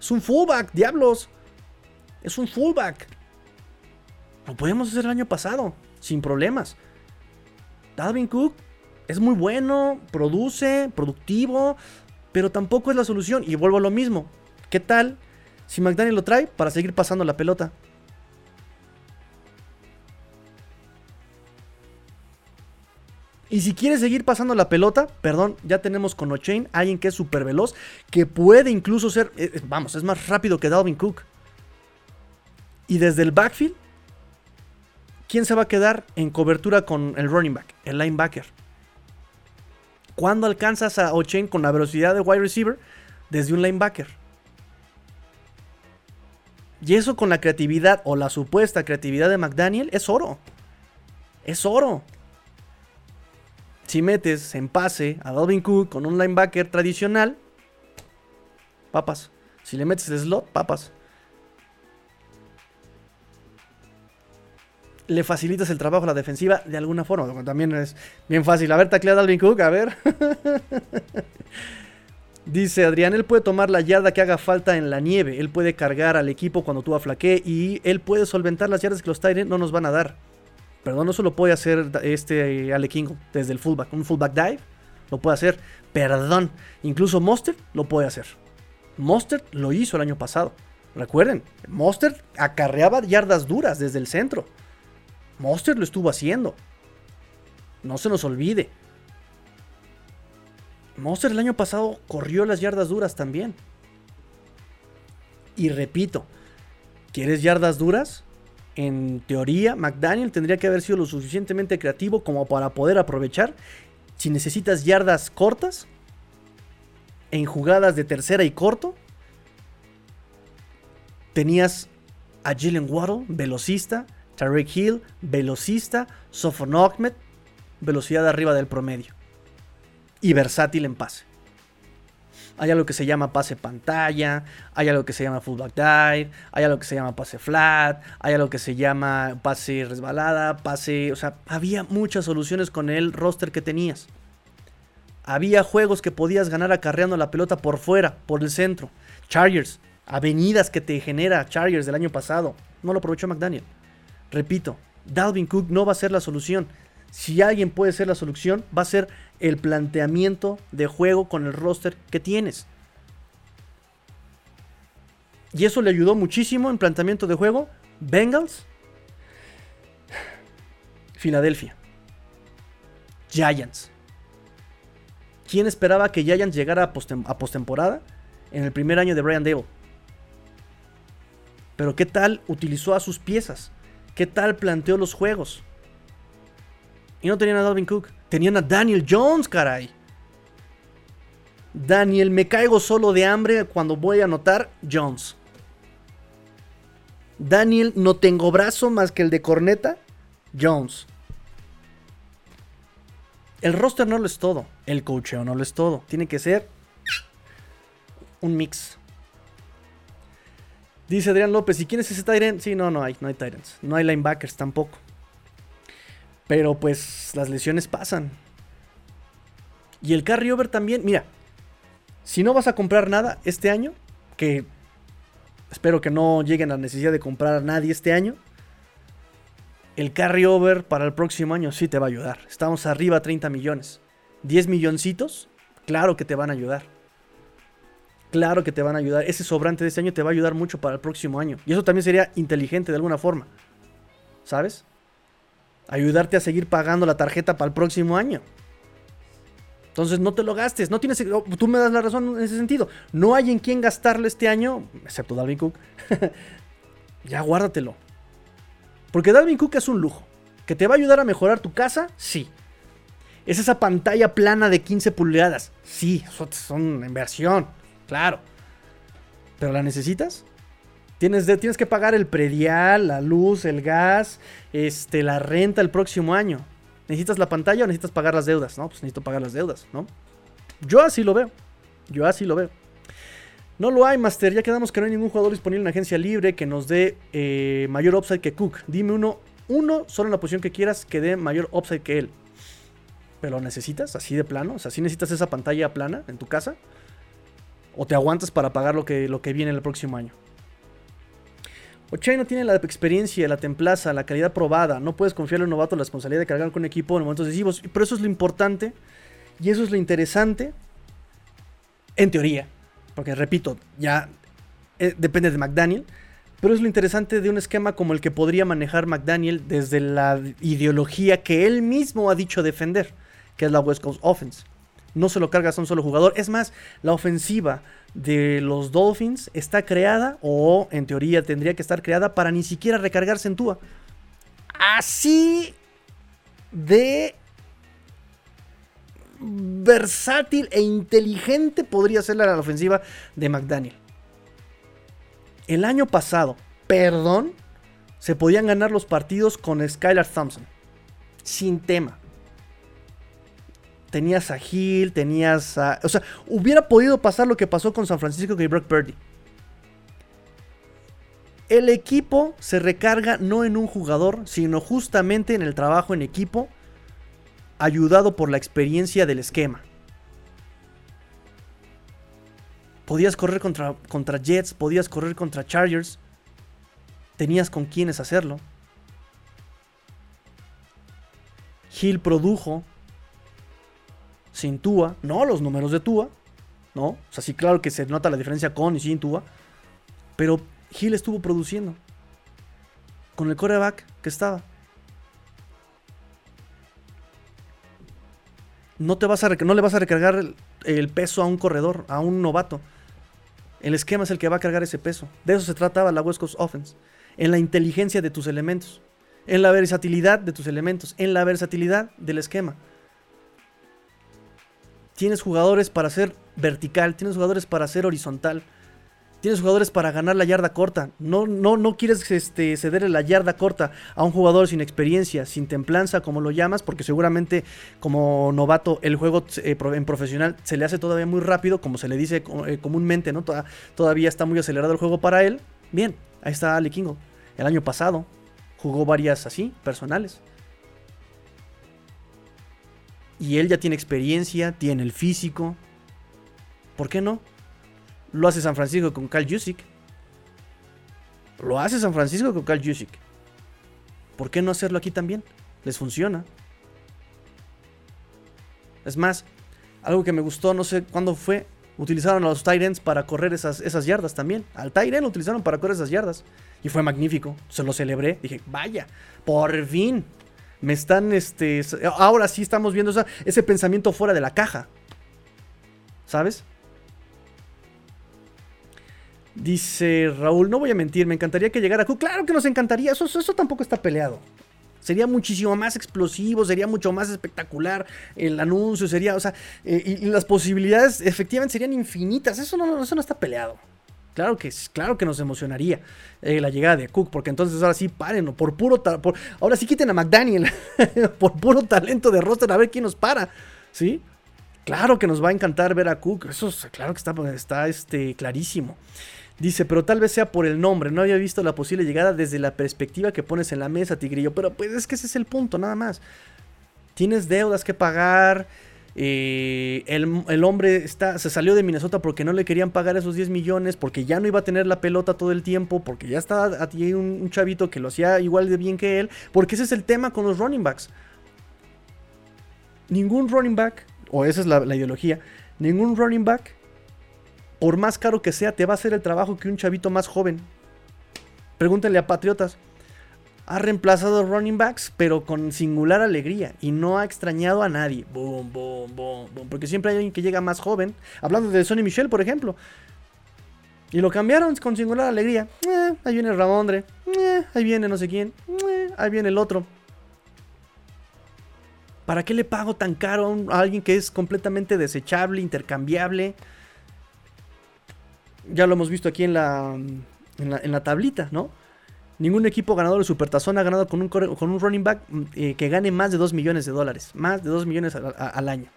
Es un fullback, diablos. Es un fullback. Lo podemos hacer el año pasado, sin problemas. Dalvin Cook es muy bueno, produce, productivo, pero tampoco es la solución. Y vuelvo a lo mismo. ¿Qué tal si McDaniel lo trae para seguir pasando la pelota? Y si quiere seguir pasando la pelota, perdón, ya tenemos con O'Chain alguien que es súper veloz, que puede incluso ser, eh, eh, vamos, es más rápido que Dalvin Cook. Y desde el backfield, ¿quién se va a quedar en cobertura con el running back? El linebacker. ¿Cuándo alcanzas a O'Chain con la velocidad de wide receiver? Desde un linebacker. Y eso con la creatividad o la supuesta creatividad de McDaniel es oro. Es oro. Si metes en pase a Dalvin Cook con un linebacker tradicional, papas. Si le metes slot, papas. le facilitas el trabajo a la defensiva de alguna forma. También es bien fácil. A ver, taclea a Dalvin Cook, a ver. Dice Adrián, él puede tomar la yarda que haga falta en la nieve. Él puede cargar al equipo cuando tú aflaque y él puede solventar las yardas que los Tyrants no nos van a dar. Perdón, no solo puede hacer este Ale King desde el fullback. Un fullback dive lo puede hacer. Perdón, incluso Monster lo puede hacer. Monster lo hizo el año pasado. Recuerden, Monster acarreaba yardas duras desde el centro. Monster lo estuvo haciendo. No se nos olvide. Monster el año pasado corrió las yardas duras también. Y repito, ¿quieres yardas duras? En teoría, McDaniel tendría que haber sido lo suficientemente creativo como para poder aprovechar. Si necesitas yardas cortas, en jugadas de tercera y corto, tenías a Jalen Waddle, velocista, Tarek Hill, velocista, Sofon Ahmed, velocidad arriba del promedio. Y versátil en pase. Hay algo que se llama pase pantalla, hay algo que se llama fullback dive, hay algo que se llama pase flat, hay algo que se llama pase resbalada, pase... O sea, había muchas soluciones con el roster que tenías. Había juegos que podías ganar acarreando la pelota por fuera, por el centro. Chargers, avenidas que te genera Chargers del año pasado. No lo aprovechó McDaniel. Repito, Dalvin Cook no va a ser la solución. Si alguien puede ser la solución, va a ser el planteamiento de juego con el roster que tienes. Y eso le ayudó muchísimo en planteamiento de juego. Bengals, Filadelfia, Giants. ¿Quién esperaba que Giants llegara a postemporada en el primer año de Brian Dable? Pero ¿qué tal utilizó a sus piezas? ¿Qué tal planteó los juegos? Y no tenían a Dalvin Cook, tenían a Daniel Jones, caray. Daniel, me caigo solo de hambre cuando voy a anotar Jones. Daniel, no tengo brazo más que el de corneta, Jones. El roster no lo es todo, el coacheo no lo es todo. Tiene que ser un mix. Dice Adrián López, ¿y quién es ese Tyrant? Sí, no, no hay, no hay Tyrants. No hay linebackers tampoco. Pero pues las lesiones pasan. Y el carryover también, mira, si no vas a comprar nada este año, que espero que no lleguen a la necesidad de comprar a nadie este año, el carryover para el próximo año sí te va a ayudar. Estamos arriba a 30 millones. 10 milloncitos, claro que te van a ayudar claro que te van a ayudar. Ese sobrante de este año te va a ayudar mucho para el próximo año. Y eso también sería inteligente de alguna forma. ¿Sabes? Ayudarte a seguir pagando la tarjeta para el próximo año. Entonces no te lo gastes, no tienes, oh, tú me das la razón en ese sentido. No hay en quién gastarle este año, excepto Dalvin Cook. ya guárdatelo. Porque Dalvin Cook es un lujo. ¿Que te va a ayudar a mejorar tu casa? Sí. ¿Es esa pantalla plana de 15 pulgadas? Sí, son inversión, claro. ¿Pero la necesitas? Tienes, que pagar el predial, la luz, el gas, este, la renta el próximo año. ¿Necesitas la pantalla o necesitas pagar las deudas? No, pues necesito pagar las deudas, ¿no? Yo así lo veo. Yo así lo veo. No lo hay, Master. Ya quedamos que no hay ningún jugador disponible en la agencia libre que nos dé eh, mayor upside que Cook. Dime uno, uno solo en la posición que quieras que dé mayor upside que él. ¿Pero lo necesitas así de plano? O sea, ¿sí necesitas esa pantalla plana en tu casa? ¿O te aguantas para pagar lo que, lo que viene el próximo año? Ochai no tiene la experiencia, la templaza, la calidad probada. No puedes confiar en un novato la responsabilidad de cargar con un equipo en momentos decisivos. Pero eso es lo importante y eso es lo interesante en teoría. Porque repito, ya eh, depende de McDaniel. Pero es lo interesante de un esquema como el que podría manejar McDaniel desde la ideología que él mismo ha dicho defender que es la West Coast Offense. No se lo cargas a un solo jugador. Es más, la ofensiva de los Dolphins está creada, o en teoría tendría que estar creada, para ni siquiera recargarse en Tua. Así de versátil e inteligente podría ser la ofensiva de McDaniel. El año pasado, perdón, se podían ganar los partidos con Skylar Thompson. Sin tema tenías a Hill, tenías a... O sea, hubiera podido pasar lo que pasó con San Francisco y Brock Purdy. El equipo se recarga no en un jugador, sino justamente en el trabajo en equipo, ayudado por la experiencia del esquema. Podías correr contra, contra Jets, podías correr contra Chargers. Tenías con quienes hacerlo. Hill produjo, sin Tua, no los números de Tua, ¿no? O sea, sí, claro que se nota la diferencia con y sin Tua, pero Hill estuvo produciendo con el coreback que estaba. No, te vas a, no le vas a recargar el, el peso a un corredor, a un novato. El esquema es el que va a cargar ese peso. De eso se trataba la West Coast Offense. En la inteligencia de tus elementos. En la versatilidad de tus elementos. En la versatilidad del esquema. Tienes jugadores para ser vertical, tienes jugadores para ser horizontal. Tienes jugadores para ganar la yarda corta. No, no, no quieres este, cederle la yarda corta a un jugador sin experiencia, sin templanza, como lo llamas, porque seguramente como novato el juego eh, en profesional se le hace todavía muy rápido, como se le dice eh, comúnmente, ¿no? todavía está muy acelerado el juego para él. Bien, ahí está Ali Kingo. El año pasado jugó varias así, personales. Y él ya tiene experiencia, tiene el físico. ¿Por qué no? Lo hace San Francisco con Cal Jusic. Lo hace San Francisco con Cal Jusic. ¿Por qué no hacerlo aquí también? Les funciona. Es más, algo que me gustó, no sé cuándo fue, utilizaron a los Tyrants para correr esas, esas yardas también. Al Tyrant lo utilizaron para correr esas yardas. Y fue magnífico. Se lo celebré. Dije, vaya, por fin me están, este, ahora sí estamos viendo ese pensamiento fuera de la caja. ¿Sabes? Dice Raúl, no voy a mentir, me encantaría que llegara Cook. Claro que nos encantaría, eso, eso tampoco está peleado. Sería muchísimo más explosivo, sería mucho más espectacular el anuncio, sería, o sea, eh, y, las posibilidades efectivamente serían infinitas. Eso no, eso no está peleado. Claro que, claro que nos emocionaría eh, la llegada de Cook, porque entonces ahora sí paren, por puro ahora sí quiten a McDaniel, por puro talento de roster, a ver quién nos para, ¿sí? Claro que nos va a encantar ver a Cook, eso es, claro que está, está este, clarísimo. Dice, pero tal vez sea por el nombre, no había visto la posible llegada desde la perspectiva que pones en la mesa, Tigrillo, pero pues es que ese es el punto, nada más. Tienes deudas que pagar, eh, el, hombre está, se salió de Minnesota porque no le querían pagar esos 10 millones, porque ya no iba a tener la pelota todo el tiempo, porque ya estaba ti un, un, chavito que lo hacía igual de bien que él, porque ese es el tema con los running backs. Ningún running back, o esa es la, la ideología, ningún running back, por más caro que sea, te va a hacer el trabajo que un chavito más joven. Pregúntenle a Patriotas. Ha reemplazado running backs, pero con singular alegría. Y no ha extrañado a nadie. Boom, boom, boom, boom. Porque siempre hay alguien que llega más joven. Hablando de Sonny Michel, por ejemplo. Y lo cambiaron con singular alegría. Eh, ahí viene Ramondre. Eh, ahí viene no sé quién. Eh, ahí viene el otro. ¿Para qué le pago tan caro a, alguien que es completamente desechable, intercambiable? Ya lo hemos visto aquí en la, en la, tablita, ¿no? Ningún equipo ganador de Supertazón ha ganado con un, con un running back mm, que gane más de 2 millones de dólares. Más de 2 millones al año.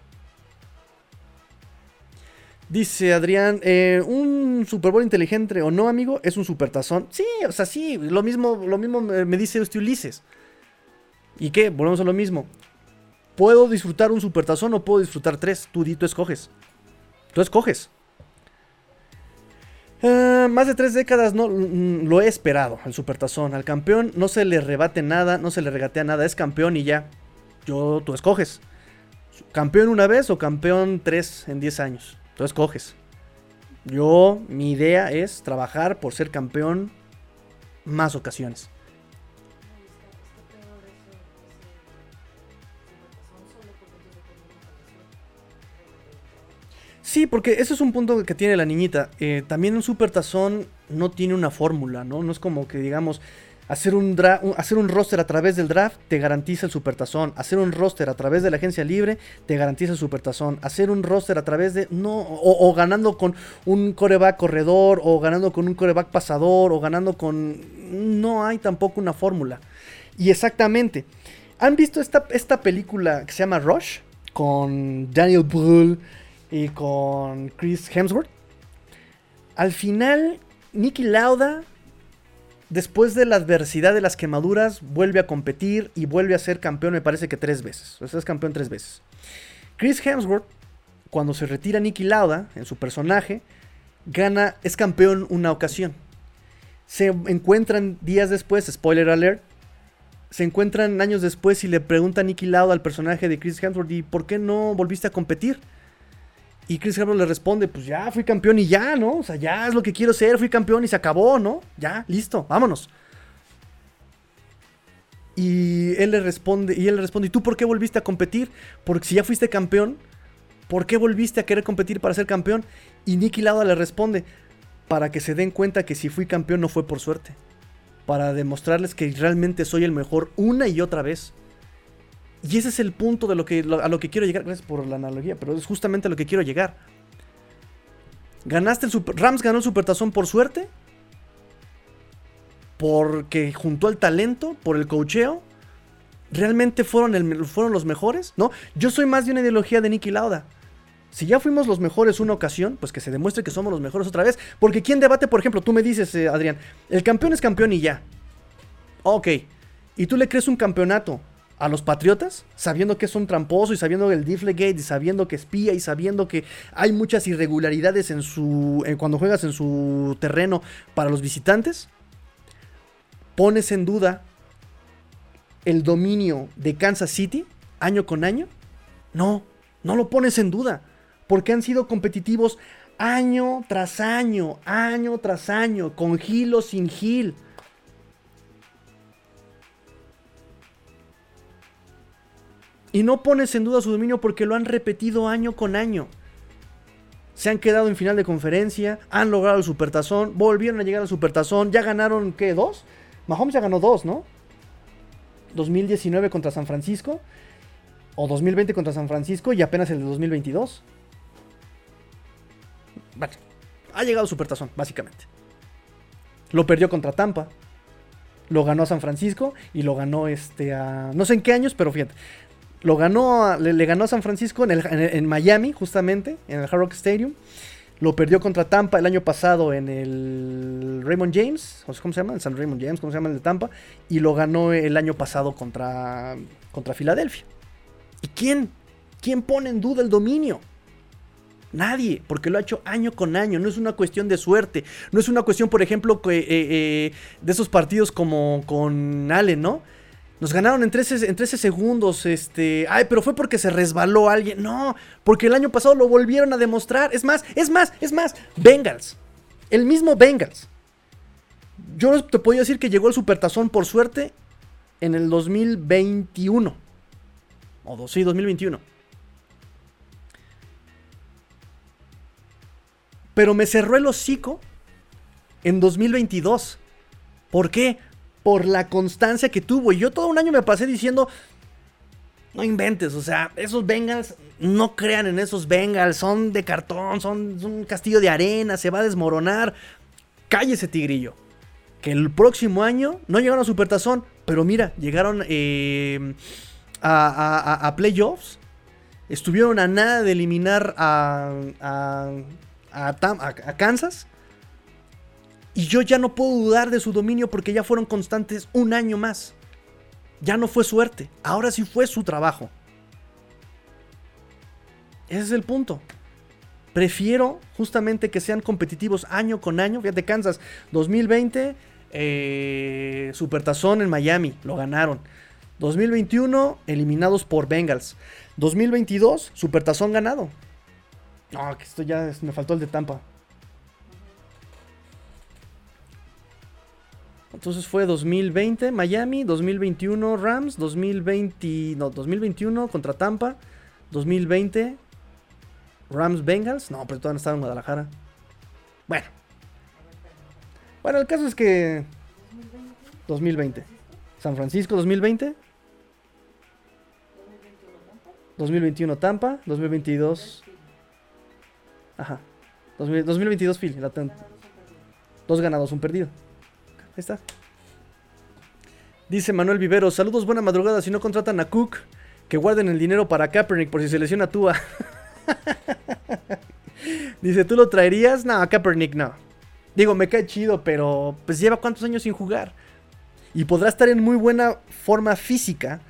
Dice Adrián, eh, un Super Bowl inteligente o no, amigo, es un supertazón. Sí, o sea, sí, lo mismo, lo mismo me dice este Ulises. ¿Y qué? Volvemos a lo mismo. ¿Puedo disfrutar un supertazón o puedo disfrutar tres? Tú, tú escoges. Tú escoges. Eh, más de tres décadas no mm, lo he esperado, el supertazón. Al campeón no se le rebate nada, no se le regatea nada, es campeón y ya. Yo, tú escoges. ¿Campeón una vez o campeón tres en diez años? Tú escoges. Yo, mi idea es trabajar por ser campeón más ocasiones. Sí, porque ese es un punto que tiene la niñita. Eh, también un super tazón no tiene una fórmula, ¿no? No es como que digamos, Hacer un, hacer un roster a través del draft te garantiza el supertazón. Hacer un roster a través de la agencia libre te garantiza el supertazón. Hacer un roster a través de. No. O, ganando con un coreback corredor. O ganando con un coreback pasador. O ganando con. No hay tampoco una fórmula. Y exactamente. ¿Han visto esta, esta película que se llama Rush? Con Daniel Brühl y con Chris Hemsworth. Al final, Nicky Lauda después de la adversidad de las quemaduras, vuelve a competir y vuelve a ser campeón, me parece que tres veces. O sea, es campeón tres veces. Chris Hemsworth, cuando se retira Nicky Lauda en su personaje, gana, es campeón una ocasión. Se encuentran días después, spoiler alert, se encuentran años después y le pregunta a Nicky Lauda al personaje de Chris Hemsworth, ¿y por qué no volviste a competir? Y Chris Hemsworth le responde, pues ya fui campeón y ya, ¿no? O sea, ya es lo que quiero ser, fui campeón y se acabó, ¿no? Ya, listo, vámonos. Y él le responde, y él le responde, ¿y tú por qué volviste a competir? Porque si ya fuiste campeón, ¿por qué volviste a querer competir para ser campeón? Y Nicky Lauda le responde, para que se den cuenta que si fui campeón no fue por suerte. Para demostrarles que realmente soy el mejor una y otra vez. Y ese es el punto de lo que, a lo que quiero llegar. Gracias por la analogía, pero es justamente a lo que quiero llegar. ¿Ganaste el Super, Rams ganó el Supertazón por suerte? ¿Porque juntó el talento? ¿Por el cocheo? ¿Realmente fueron, fueron los mejores? ¿No? Yo soy más de una ideología de Nicky Lauda. Si ya fuimos los mejores una ocasión, pues que se demuestre que somos los mejores otra vez. Porque ¿quién debate, por ejemplo? Tú me dices, eh, Adrián, el campeón es campeón y ya. Ok. Y tú le crees un campeonato a los Patriotas, sabiendo que es un tramposo y sabiendo el Deflegate y sabiendo que espía y sabiendo que hay muchas irregularidades en su cuando juegas en su terreno para los visitantes, pones en duda el dominio de Kansas City año con año? No, no lo pones en duda, porque han sido competitivos año tras año, año tras año, con Gil o sin Gil. Y no pones en duda su dominio porque lo han repetido año con año. Se han quedado en final de conferencia, han logrado el supertazón, volvieron a llegar al supertazón, ya ganaron, ¿qué? ¿Dos? Mahomes ya ganó dos, ¿no? 2019 contra San Francisco, o 2020 contra San Francisco y apenas el de 2022. Bueno, ha llegado al supertazón, básicamente. Lo perdió contra Tampa, lo ganó a San Francisco y lo ganó este a... No sé en qué años, pero fíjate. Lo ganó, le, ganó a San Francisco en, Miami, justamente, en el Hard Rock Stadium. Lo perdió contra Tampa el año pasado en el Raymond James, ¿cómo se llama? El San Raymond James, ¿cómo se llama el de Tampa? Y lo ganó el año pasado contra, contra Filadelfia. ¿Y quién? ¿Quién pone en duda el dominio? Nadie, porque lo ha hecho año con año. No es una cuestión de suerte. No es una cuestión, por ejemplo, eh, eh, de esos partidos como con Allen, ¿no? Nos ganaron en 13, en segundos. Este. Ay, pero fue porque se resbaló alguien. No, porque el año pasado lo volvieron a demostrar. Es más, es más, es más. Bengals. El mismo Bengals. Yo te puedo decir que llegó el supertazón por suerte en el 2021. O sí, 2021. Pero me cerró el hocico en 2022. ¿Por qué? Por la constancia que tuvo. Y yo todo un año me pasé diciendo, no inventes, o sea, esos Bengals, no crean en esos Bengals, son de cartón, son, un castillo de arena, se va a desmoronar. Cállese, tigrillo. Que el próximo año no llegaron a Supertazón, pero mira, llegaron eh, a, playoffs. Estuvieron a nada de eliminar a, a Kansas. Y yo ya no puedo dudar de su dominio porque ya fueron constantes un año más. Ya no fue suerte, ahora sí fue su trabajo. Ese es el punto. Prefiero justamente que sean competitivos año con año. Fíjate, Kansas 2020, eh, Supertazón en Miami, lo ganaron. 2021, eliminados por Bengals. 2022, Supertazón ganado. No, que esto ya me faltó el de Tampa. Entonces fue 2020 Miami, 2021 Rams, 2020, no, 2021 contra Tampa, 2020 Rams Bengals, no, pero todavía no estaba en Guadalajara. Bueno. Bueno, el caso es que 2020. San Francisco 2020. 2021 Tampa, 2022 Ajá. 2022 Philly, Dos ganados, un perdido. Ahí está. Dice Manuel Vivero, saludos, buena madrugada. Si no contratan a Cook, que guarden el dinero para Kaepernick por si se lesiona Tua. Dice, ¿tú lo traerías? No, Kaepernick no. Digo, me cae chido, pero pues lleva cuántos años sin jugar. Y podrá estar en muy buena forma física,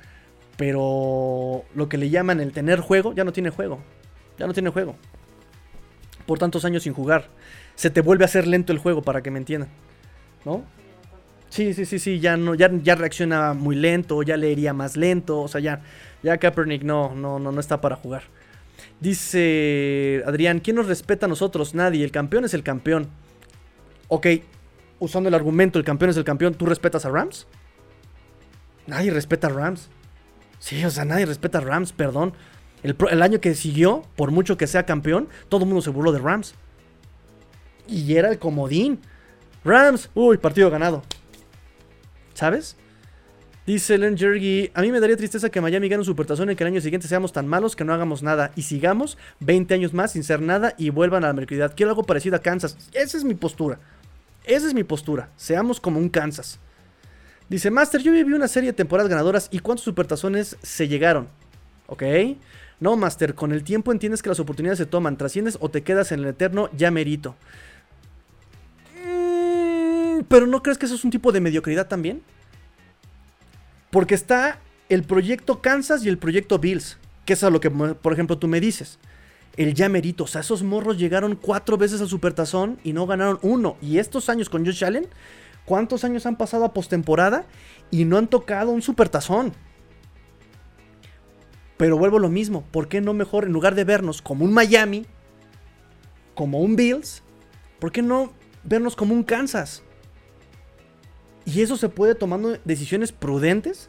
pero lo que le llaman el tener juego, ya no tiene juego. Ya no tiene juego. Por tantos años sin jugar. Se te vuelve a hacer lento el juego, para que me entiendan. ¿No? Sí, sí, sí, sí, ya no, ya, ya reacciona muy lento, ya leería más lento, o sea, ya, ya Kaepernick no, no, no, no está para jugar. Dice Adrián, ¿quién nos respeta a nosotros? Nadie, el campeón es el campeón. Ok, usando el argumento, el campeón es el campeón, ¿tú respetas a Rams? Nadie respeta a Rams. Sí, o sea, nadie respeta a Rams, perdón. El, el año que siguió, por mucho que sea campeón, todo el mundo se burló de Rams. Y era el comodín. Rams, uy, partido ganado. ¿Sabes? Dice Len Jergy, a mí me daría tristeza que Miami gane un supertazón y que el año siguiente seamos tan malos que no hagamos nada y sigamos 20 años más sin ser nada y vuelvan a la mediocridad. Quiero algo parecido a Kansas. Esa es mi postura. Esa es mi postura. Seamos como un Kansas. Dice Master, yo viví una serie de temporadas ganadoras y cuántos supertazones se llegaron. ¿Ok? No, Master, con el tiempo entiendes que las oportunidades se toman, trasciendes o te quedas en el eterno ya merito. Pero ¿no crees que eso es un tipo de mediocridad también? Porque está el proyecto Kansas y el proyecto Bills, que es a lo que, por ejemplo, tú me dices. El Yamerito, o sea, esos morros llegaron cuatro veces al Supertazón y no ganaron uno. Y estos años con Josh Allen, ¿cuántos años han pasado a postemporada y no han tocado un Supertazón? Pero vuelvo a lo mismo, ¿por qué no mejor en lugar de vernos como un Miami, como un Bills, ¿por qué no vernos como un Kansas? Y eso se puede tomando decisiones prudentes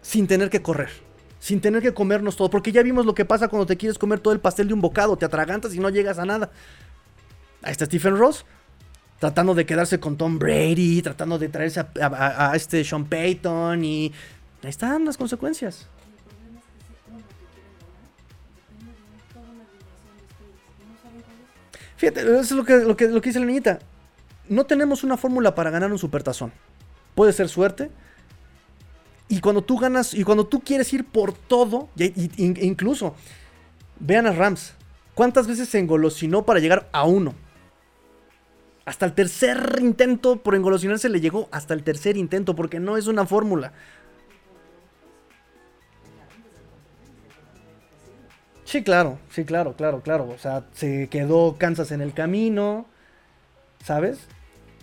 sin tener que correr, sin tener que comernos todo, porque ya vimos lo que pasa cuando te quieres comer todo el pastel de un bocado, te atragantas y no llegas a nada. Ahí está Stephen Ross, tratando de quedarse con Tom Brady, tratando de traerse a, este Sean Payton y ahí están las consecuencias. Fíjate, eso es lo que, lo que, lo que dice la niñita no tenemos una fórmula para ganar un supertazón. Puede ser suerte. Y cuando tú ganas, y cuando tú quieres ir por todo, incluso, vean a Rams. ¿Cuántas veces se engolosinó para llegar a uno? Hasta el tercer intento por engolosinarse le llegó hasta el tercer intento, porque no es una fórmula. Sí, claro, sí, claro, claro, claro. O sea, se quedó Kansas en el camino, ¿sabes?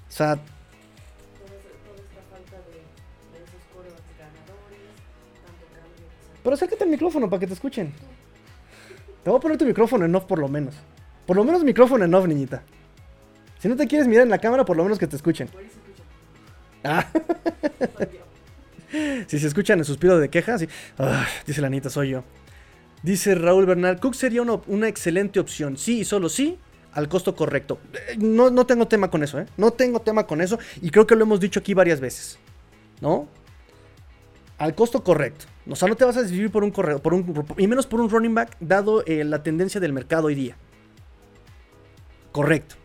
O sea... Pero acércate al micrófono para que te escuchen. Te voy a poner tu micrófono en off por lo menos. Por lo menos micrófono en off, niñita. Si no te quieres mirar en la cámara, por lo menos que te escuchen. Ah. si se escuchan el suspiro de queja, ah, dice la Anita, soy yo. Dice Raúl Bernal, Cook sería una, excelente opción. Sí y solo sí, al costo correcto. Eh, no, no tengo tema con eso, ¿eh? No tengo tema con eso. Y creo que lo hemos dicho aquí varias veces. ¿No? Al costo correcto. O sea, no te vas a decidir por un corredor, por un, y menos por un running back, dado eh, la tendencia del mercado hoy día. Correcto.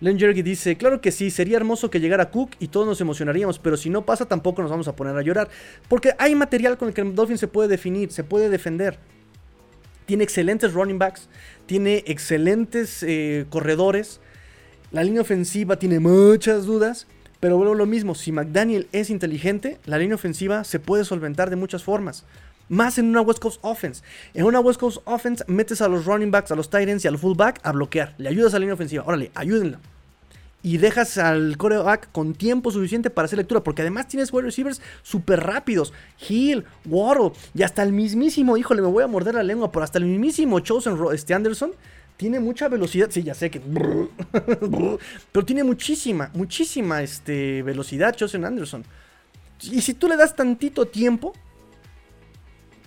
Len Jergy dice, claro que sí, sería hermoso que llegara Cook y todos nos emocionaríamos, pero si no pasa tampoco nos vamos a poner a llorar. Porque hay material con el que el Dolphin se puede definir, se puede defender. Tiene excelentes running backs, tiene excelentes eh, corredores. La línea ofensiva tiene muchas dudas, pero vuelvo lo mismo, si McDaniel es inteligente, la línea ofensiva se puede solventar de muchas formas. Más en una West Coast offense. En una West Coast offense metes a los running backs, a los tight ends y al fullback a bloquear. Le ayudas a la línea ofensiva. Órale, ayúdenla. Y dejas al coreback con tiempo suficiente para hacer lectura. Porque además tienes wide receivers súper rápidos. Hill, Waddle y hasta el mismísimo, híjole, me voy a morder la lengua, pero hasta el mismísimo Chosen este Anderson tiene mucha velocidad. Sí, ya sé que. Pero tiene muchísima, muchísima este, velocidad, Chosen Anderson. Y si tú le das tantito tiempo,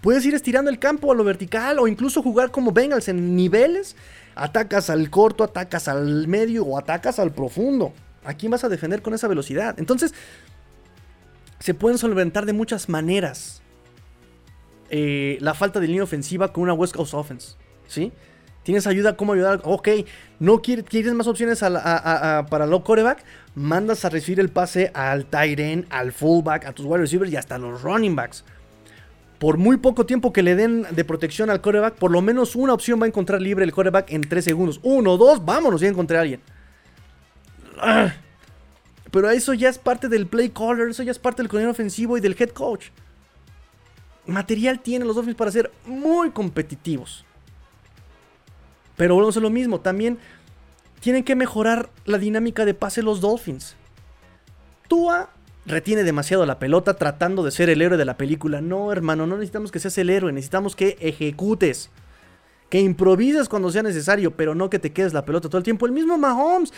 puedes ir estirando el campo a lo vertical o incluso jugar como Bengals en niveles. Atacas al corto, atacas al medio o atacas al profundo. ¿A quién vas a defender con esa velocidad? Entonces, se pueden solventar de muchas maneras eh, la falta de línea ofensiva con una West Coast Offense. ¿Sí? Tienes ayuda, ¿cómo ayudar? Ok, no quieres, quieres más opciones para low coreback. Mandas a recibir el pase al tight end, al fullback, a tus wide receivers y hasta los running backs. Por muy poco tiempo que le den de protección al coreback, por lo menos una opción va a encontrar libre el coreback en 3 segundos. Uno, dos, vámonos, ya encontré a alguien. Ah. Pero eso ya es parte del play caller, eso ya es parte del coordinador ofensivo y del head coach. Material tienen los Dolphins para ser muy competitivos. Pero volvemos a lo mismo, también tienen que mejorar la dinámica de pase los Dolphins. Tua retiene demasiado la pelota tratando de ser el héroe de la película. No, hermano, no necesitamos que seas el héroe, necesitamos que ejecutes. Que improvises cuando sea necesario, pero no que te quedes la pelota todo el tiempo. El mismo Mahomes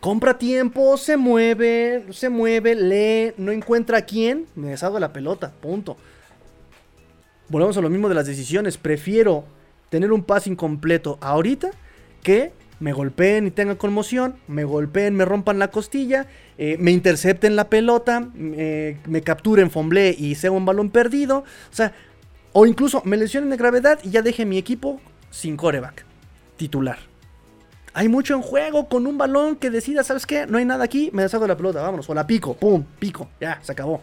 compra tiempo, se mueve, se mueve, lee, no encuentra a quién, me deshago la pelota, punto. Volvemos a lo mismo de las decisiones. Prefiero tener un pase incompleto ahorita que me golpeen y tenga conmoción, me golpeen, me rompan la costilla, eh, me intercepten la pelota, me capturen, fomble y sea un balón perdido. O sea, o incluso me lesionen de gravedad y ya deje mi equipo sin coreback titular. Hay mucho en juego con un balón que decida, ¿sabes qué? No hay nada aquí, me deshago de la pelota, vámonos, o la pico, pum, pico, ya, se acabó.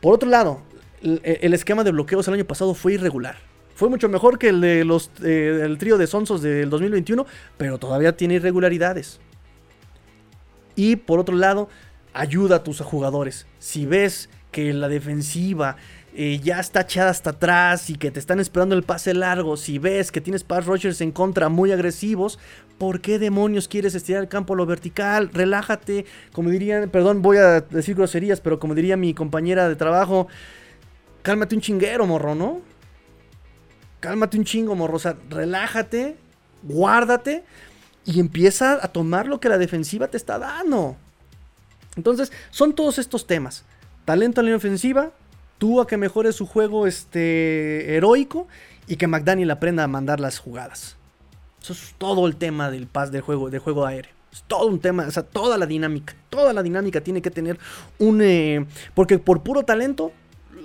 Por otro lado, el esquema de bloqueos el año pasado fue irregular. Fue mucho mejor que el de los eh, el trío de Sonsos del 2021, pero todavía tiene irregularidades. Y por otro lado, ayuda a tus jugadores. Si ves que la defensiva eh, ya está echada hasta atrás y que te están esperando el pase largo, si ves que tienes pass rushers en contra muy agresivos, ¿por qué demonios quieres estirar el campo a lo vertical? Relájate, como dirían, perdón, voy a decir groserías, pero como diría mi compañera de trabajo, cálmate un chinguero, morro, ¿no? Cálmate un chingo, morro. relájate, guárdate y empieza a tomar lo que la defensiva te está dando. Entonces, son todos estos temas. Talento en la ofensiva, tú a que mejore su juego este, heroico y que McDaniel aprenda a mandar las jugadas. Eso es todo el tema del pas del juego, del juego aéreo. Es todo un tema, o sea, toda la dinámica. Toda la dinámica tiene que tener un... Eh, porque por puro talento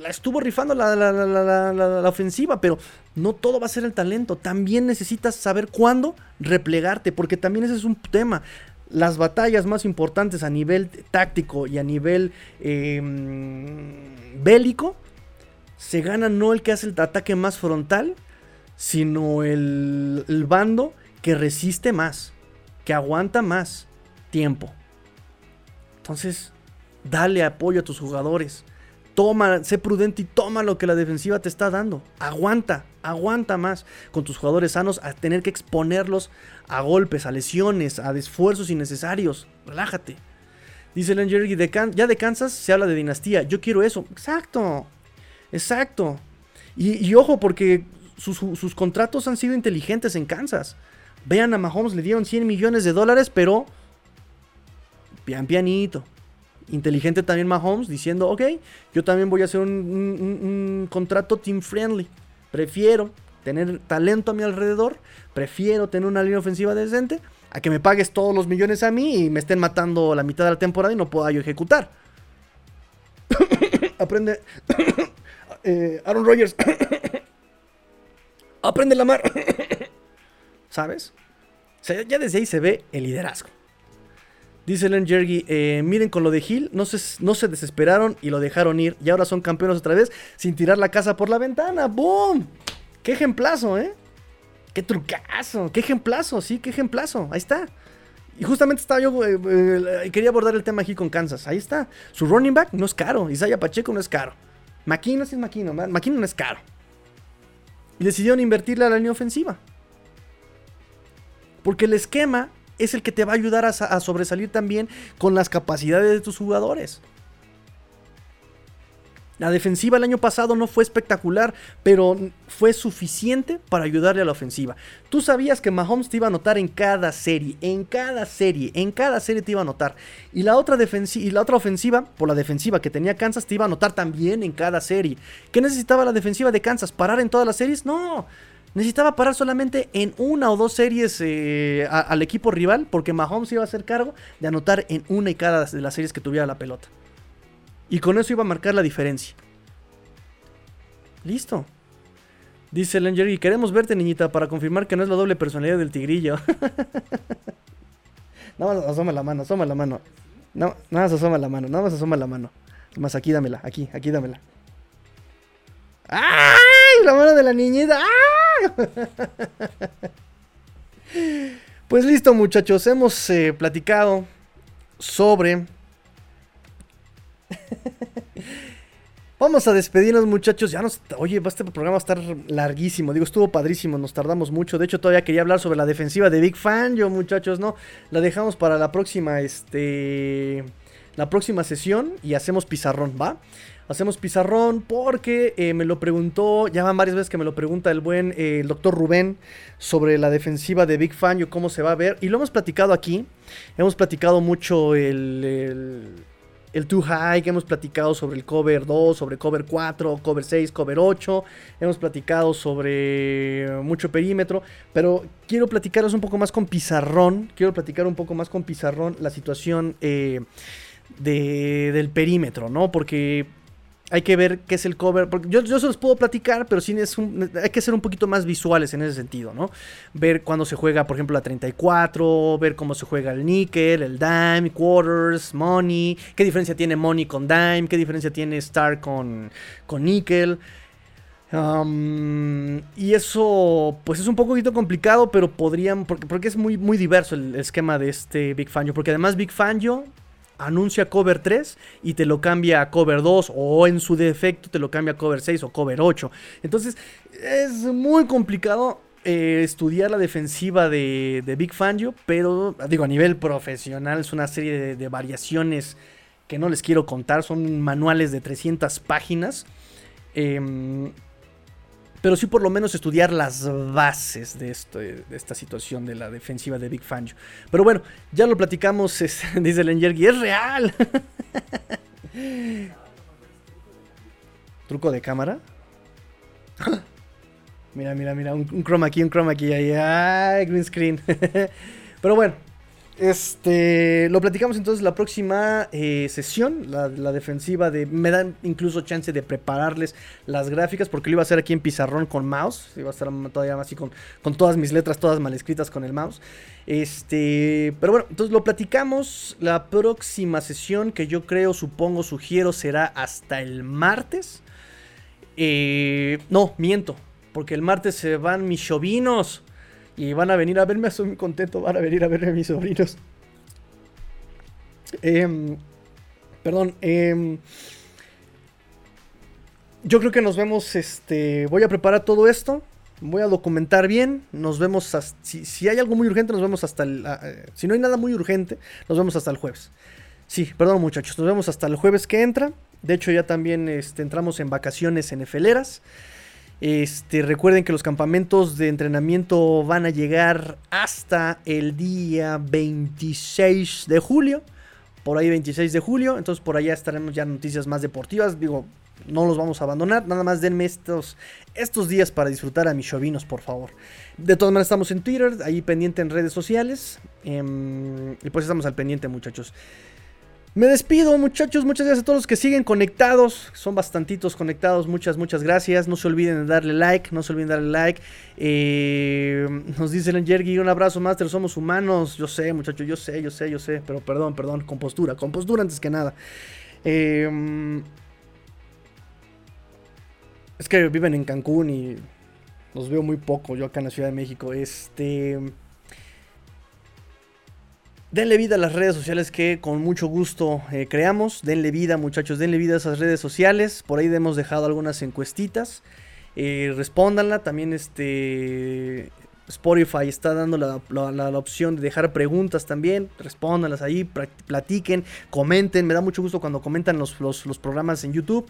la estuvo rifando la, ofensiva, pero no todo va a ser el talento. También necesitas saber cuándo replegarte, porque también ese es un tema. Las batallas más importantes a nivel táctico y a nivel em, bélico se gana no el que hace el ataque más frontal, sino el, el bando que resiste más, que aguanta más tiempo. Entonces, dale apoyo a tus jugadores Toma, sé prudente y toma lo que la defensiva te está dando. Aguanta, aguanta más con tus jugadores sanos a tener que exponerlos a golpes, a lesiones, a esfuerzos innecesarios. Relájate. Dice Len Jerry, ya de Kansas se habla de dinastía. Yo quiero eso. Exacto. Exacto. Y, ojo, porque sus, sus, contratos han sido inteligentes en Kansas. Vean a Mahomes, le dieron 100 millones de dólares, pero pian pianito. Inteligente también Mahomes diciendo, ok, yo también voy a hacer un, contrato team friendly. Prefiero tener talento a mi alrededor, prefiero tener una línea ofensiva decente, a que me pagues todos los millones a mí y me estén matando la mitad de la temporada y no pueda yo ejecutar. Aprende. Eh, Aaron Rodgers. Aprende la mar. ¿Sabes? ya desde ahí se ve el liderazgo. Dice Len Jergy, eh, miren con lo de Hill, no se, no se desesperaron y lo dejaron ir. Y ahora son campeones otra vez sin tirar la casa por la ventana. ¡Boom! ¡Qué ejemplazo, eh! ¡Qué trucazo! ¡Qué ejemplazo! Sí, qué ejemplazo. Ahí está. Y justamente estaba yo, eh, eh, quería abordar el tema aquí con Kansas. Ahí está. Su running back no es caro. Isaiah Pacheco no es caro. McKinnon sí es McKinnon. McKinnon no es caro. Y decidieron invertirle a la línea ofensiva. Porque el esquema es el que te va a ayudar a, sobresalir también con las capacidades de tus jugadores. La defensiva el año pasado no fue espectacular, pero fue suficiente para ayudarle a la ofensiva. Tú sabías que Mahomes te iba a anotar en cada serie, en cada serie, en cada serie te iba a anotar. Y la otra, y la otra ofensiva, por la defensiva que tenía Kansas, te iba a anotar también en cada serie. ¿Qué necesitaba la defensiva de Kansas? ¿Parar en todas las series? No. Necesitaba parar solamente en una o dos series eh, al equipo rival porque Mahomes iba a hacer cargo de anotar en una y cada de las series que tuviera la pelota. Y con eso iba a marcar la diferencia. Listo. Dice y queremos verte niñita para confirmar que no es la doble personalidad del tigrillo. nada más asoma la mano, asoma la mano. No, nada más asoma la mano, nada más asoma la mano. Más aquí dámela, aquí, aquí dámela. ¡Ay! La mano de la niñita. Pues listo muchachos, hemos eh, platicado sobre... Vamos a despedirnos muchachos, ya nos... Oye, este programa va a estar larguísimo, digo, estuvo padrísimo, nos tardamos mucho, de hecho todavía quería hablar sobre la defensiva de Big Fan, yo muchachos, no, la dejamos para la próxima, este... La próxima sesión y hacemos pizarrón, ¿va? Hacemos pizarrón porque eh, me lo preguntó, ya van varias veces que me lo pregunta el buen eh, doctor Rubén sobre la defensiva de Big Fan cómo se va a ver. Y lo hemos platicado aquí, hemos platicado mucho el, el, el Too High, hemos platicado sobre el cover 2, sobre cover 4, cover 6, cover 8, hemos platicado sobre mucho perímetro, pero quiero platicaros un poco más con pizarrón, quiero platicar un poco más con pizarrón la situación... Eh, de, del perímetro, ¿no? Porque hay que ver qué es el cover. Porque yo, yo se los puedo platicar, pero sí es hay que ser un poquito más visuales en ese sentido, ¿no? Ver cuándo se juega, por ejemplo, la 34, ver cómo se juega el nickel, el dime, quarters, money, qué diferencia tiene money con dime, qué diferencia tiene star con, con nickel. Um, y eso, pues es un poquito complicado, pero podrían, porque, porque es muy, muy diverso el esquema de este Big Fangio. Porque además Big Fangio anuncia cover 3 y te lo cambia a cover 2 o en su defecto te lo cambia a cover 6 o cover 8. Entonces es muy complicado eh, estudiar la defensiva de, Big Fangio, pero digo a nivel profesional es una serie de, variaciones que no les quiero contar, son manuales de 300 páginas. Em, pero sí por lo menos estudiar las bases de, esto, de esta situación de la defensiva de Big Fangio. Pero bueno, ya lo platicamos, dice Lenjergi, es real. ¿Truco de cámara? mira, mira, mira, un, un chroma aquí, un chroma aquí, ahí, ay, green screen. Pero bueno, este, lo platicamos entonces la próxima eh, sesión, la, defensiva de... Me dan incluso chance de prepararles las gráficas porque lo iba a hacer aquí en pizarrón con mouse. Iba a estar todavía así con, con todas mis letras, todas mal escritas con el mouse. Este, pero bueno, entonces lo platicamos. La próxima sesión que yo creo, supongo, sugiero será hasta el martes. Eh, no, miento, porque el martes se van mis chovinos. Y van a venir a verme, estoy muy contento, van a venir a verme mis sobrinos. Em, perdón, em, yo creo que nos vemos, este, voy a preparar todo esto, voy a documentar bien, nos vemos, si, hay algo muy urgente, nos vemos hasta el, eh, si no hay nada muy urgente, nos vemos hasta el jueves. Sí, perdón muchachos, nos vemos hasta el jueves que entra. De hecho ya también este, entramos en vacaciones en Efeleras. Este, recuerden que los campamentos de entrenamiento van a llegar hasta el día 26 de julio. por ahí 26 de julio, entonces por allá estaremos ya noticias más deportivas, digo, no los vamos a abandonar, nada más denme estos, estos días para disfrutar a mis chovinos, por favor. De todas maneras estamos en Twitter, ahí pendiente en redes sociales, em, y pues estamos al pendiente muchachos. Me despido muchachos, muchas gracias a todos los que siguen conectados, son bastantitos conectados, muchas, muchas gracias, no se olviden de darle like, no se olviden de darle like, eh, nos dice el Jergy, un abrazo Master, somos humanos, yo sé muchachos, yo sé, yo sé, yo sé, pero perdón, perdón, compostura, compostura antes que nada. Em, es que viven en Cancún y los veo muy poco, yo acá en la Ciudad de México, este... Denle vida a las redes sociales que con mucho gusto eh, creamos. Denle vida, muchachos, denle vida a esas redes sociales. Por ahí hemos dejado algunas encuestitas. Eh, respóndanla. También este Spotify está dando la, opción de dejar preguntas también. Respóndanlas ahí, platiquen, comenten. Me da mucho gusto cuando comentan los, los programas en YouTube.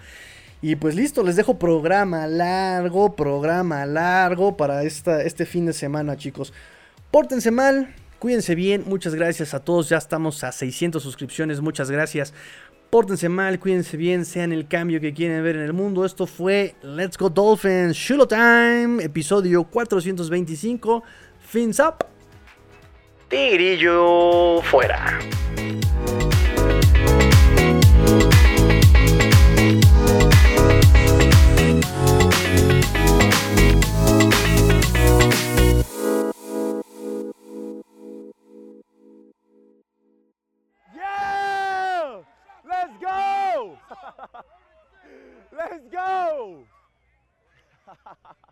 Y pues listo, les dejo programa largo, programa largo para esta, este fin de semana, chicos. Pórtense mal, Cuídense bien, muchas gracias a todos. Ya estamos a 600 suscripciones, muchas gracias. Pórtense mal, cuídense bien, sean el cambio que quieren ver en el mundo. Esto fue Let's Go Dolphins Shulo Time, episodio 425. Fins up. Tigrillo fuera. Let's go!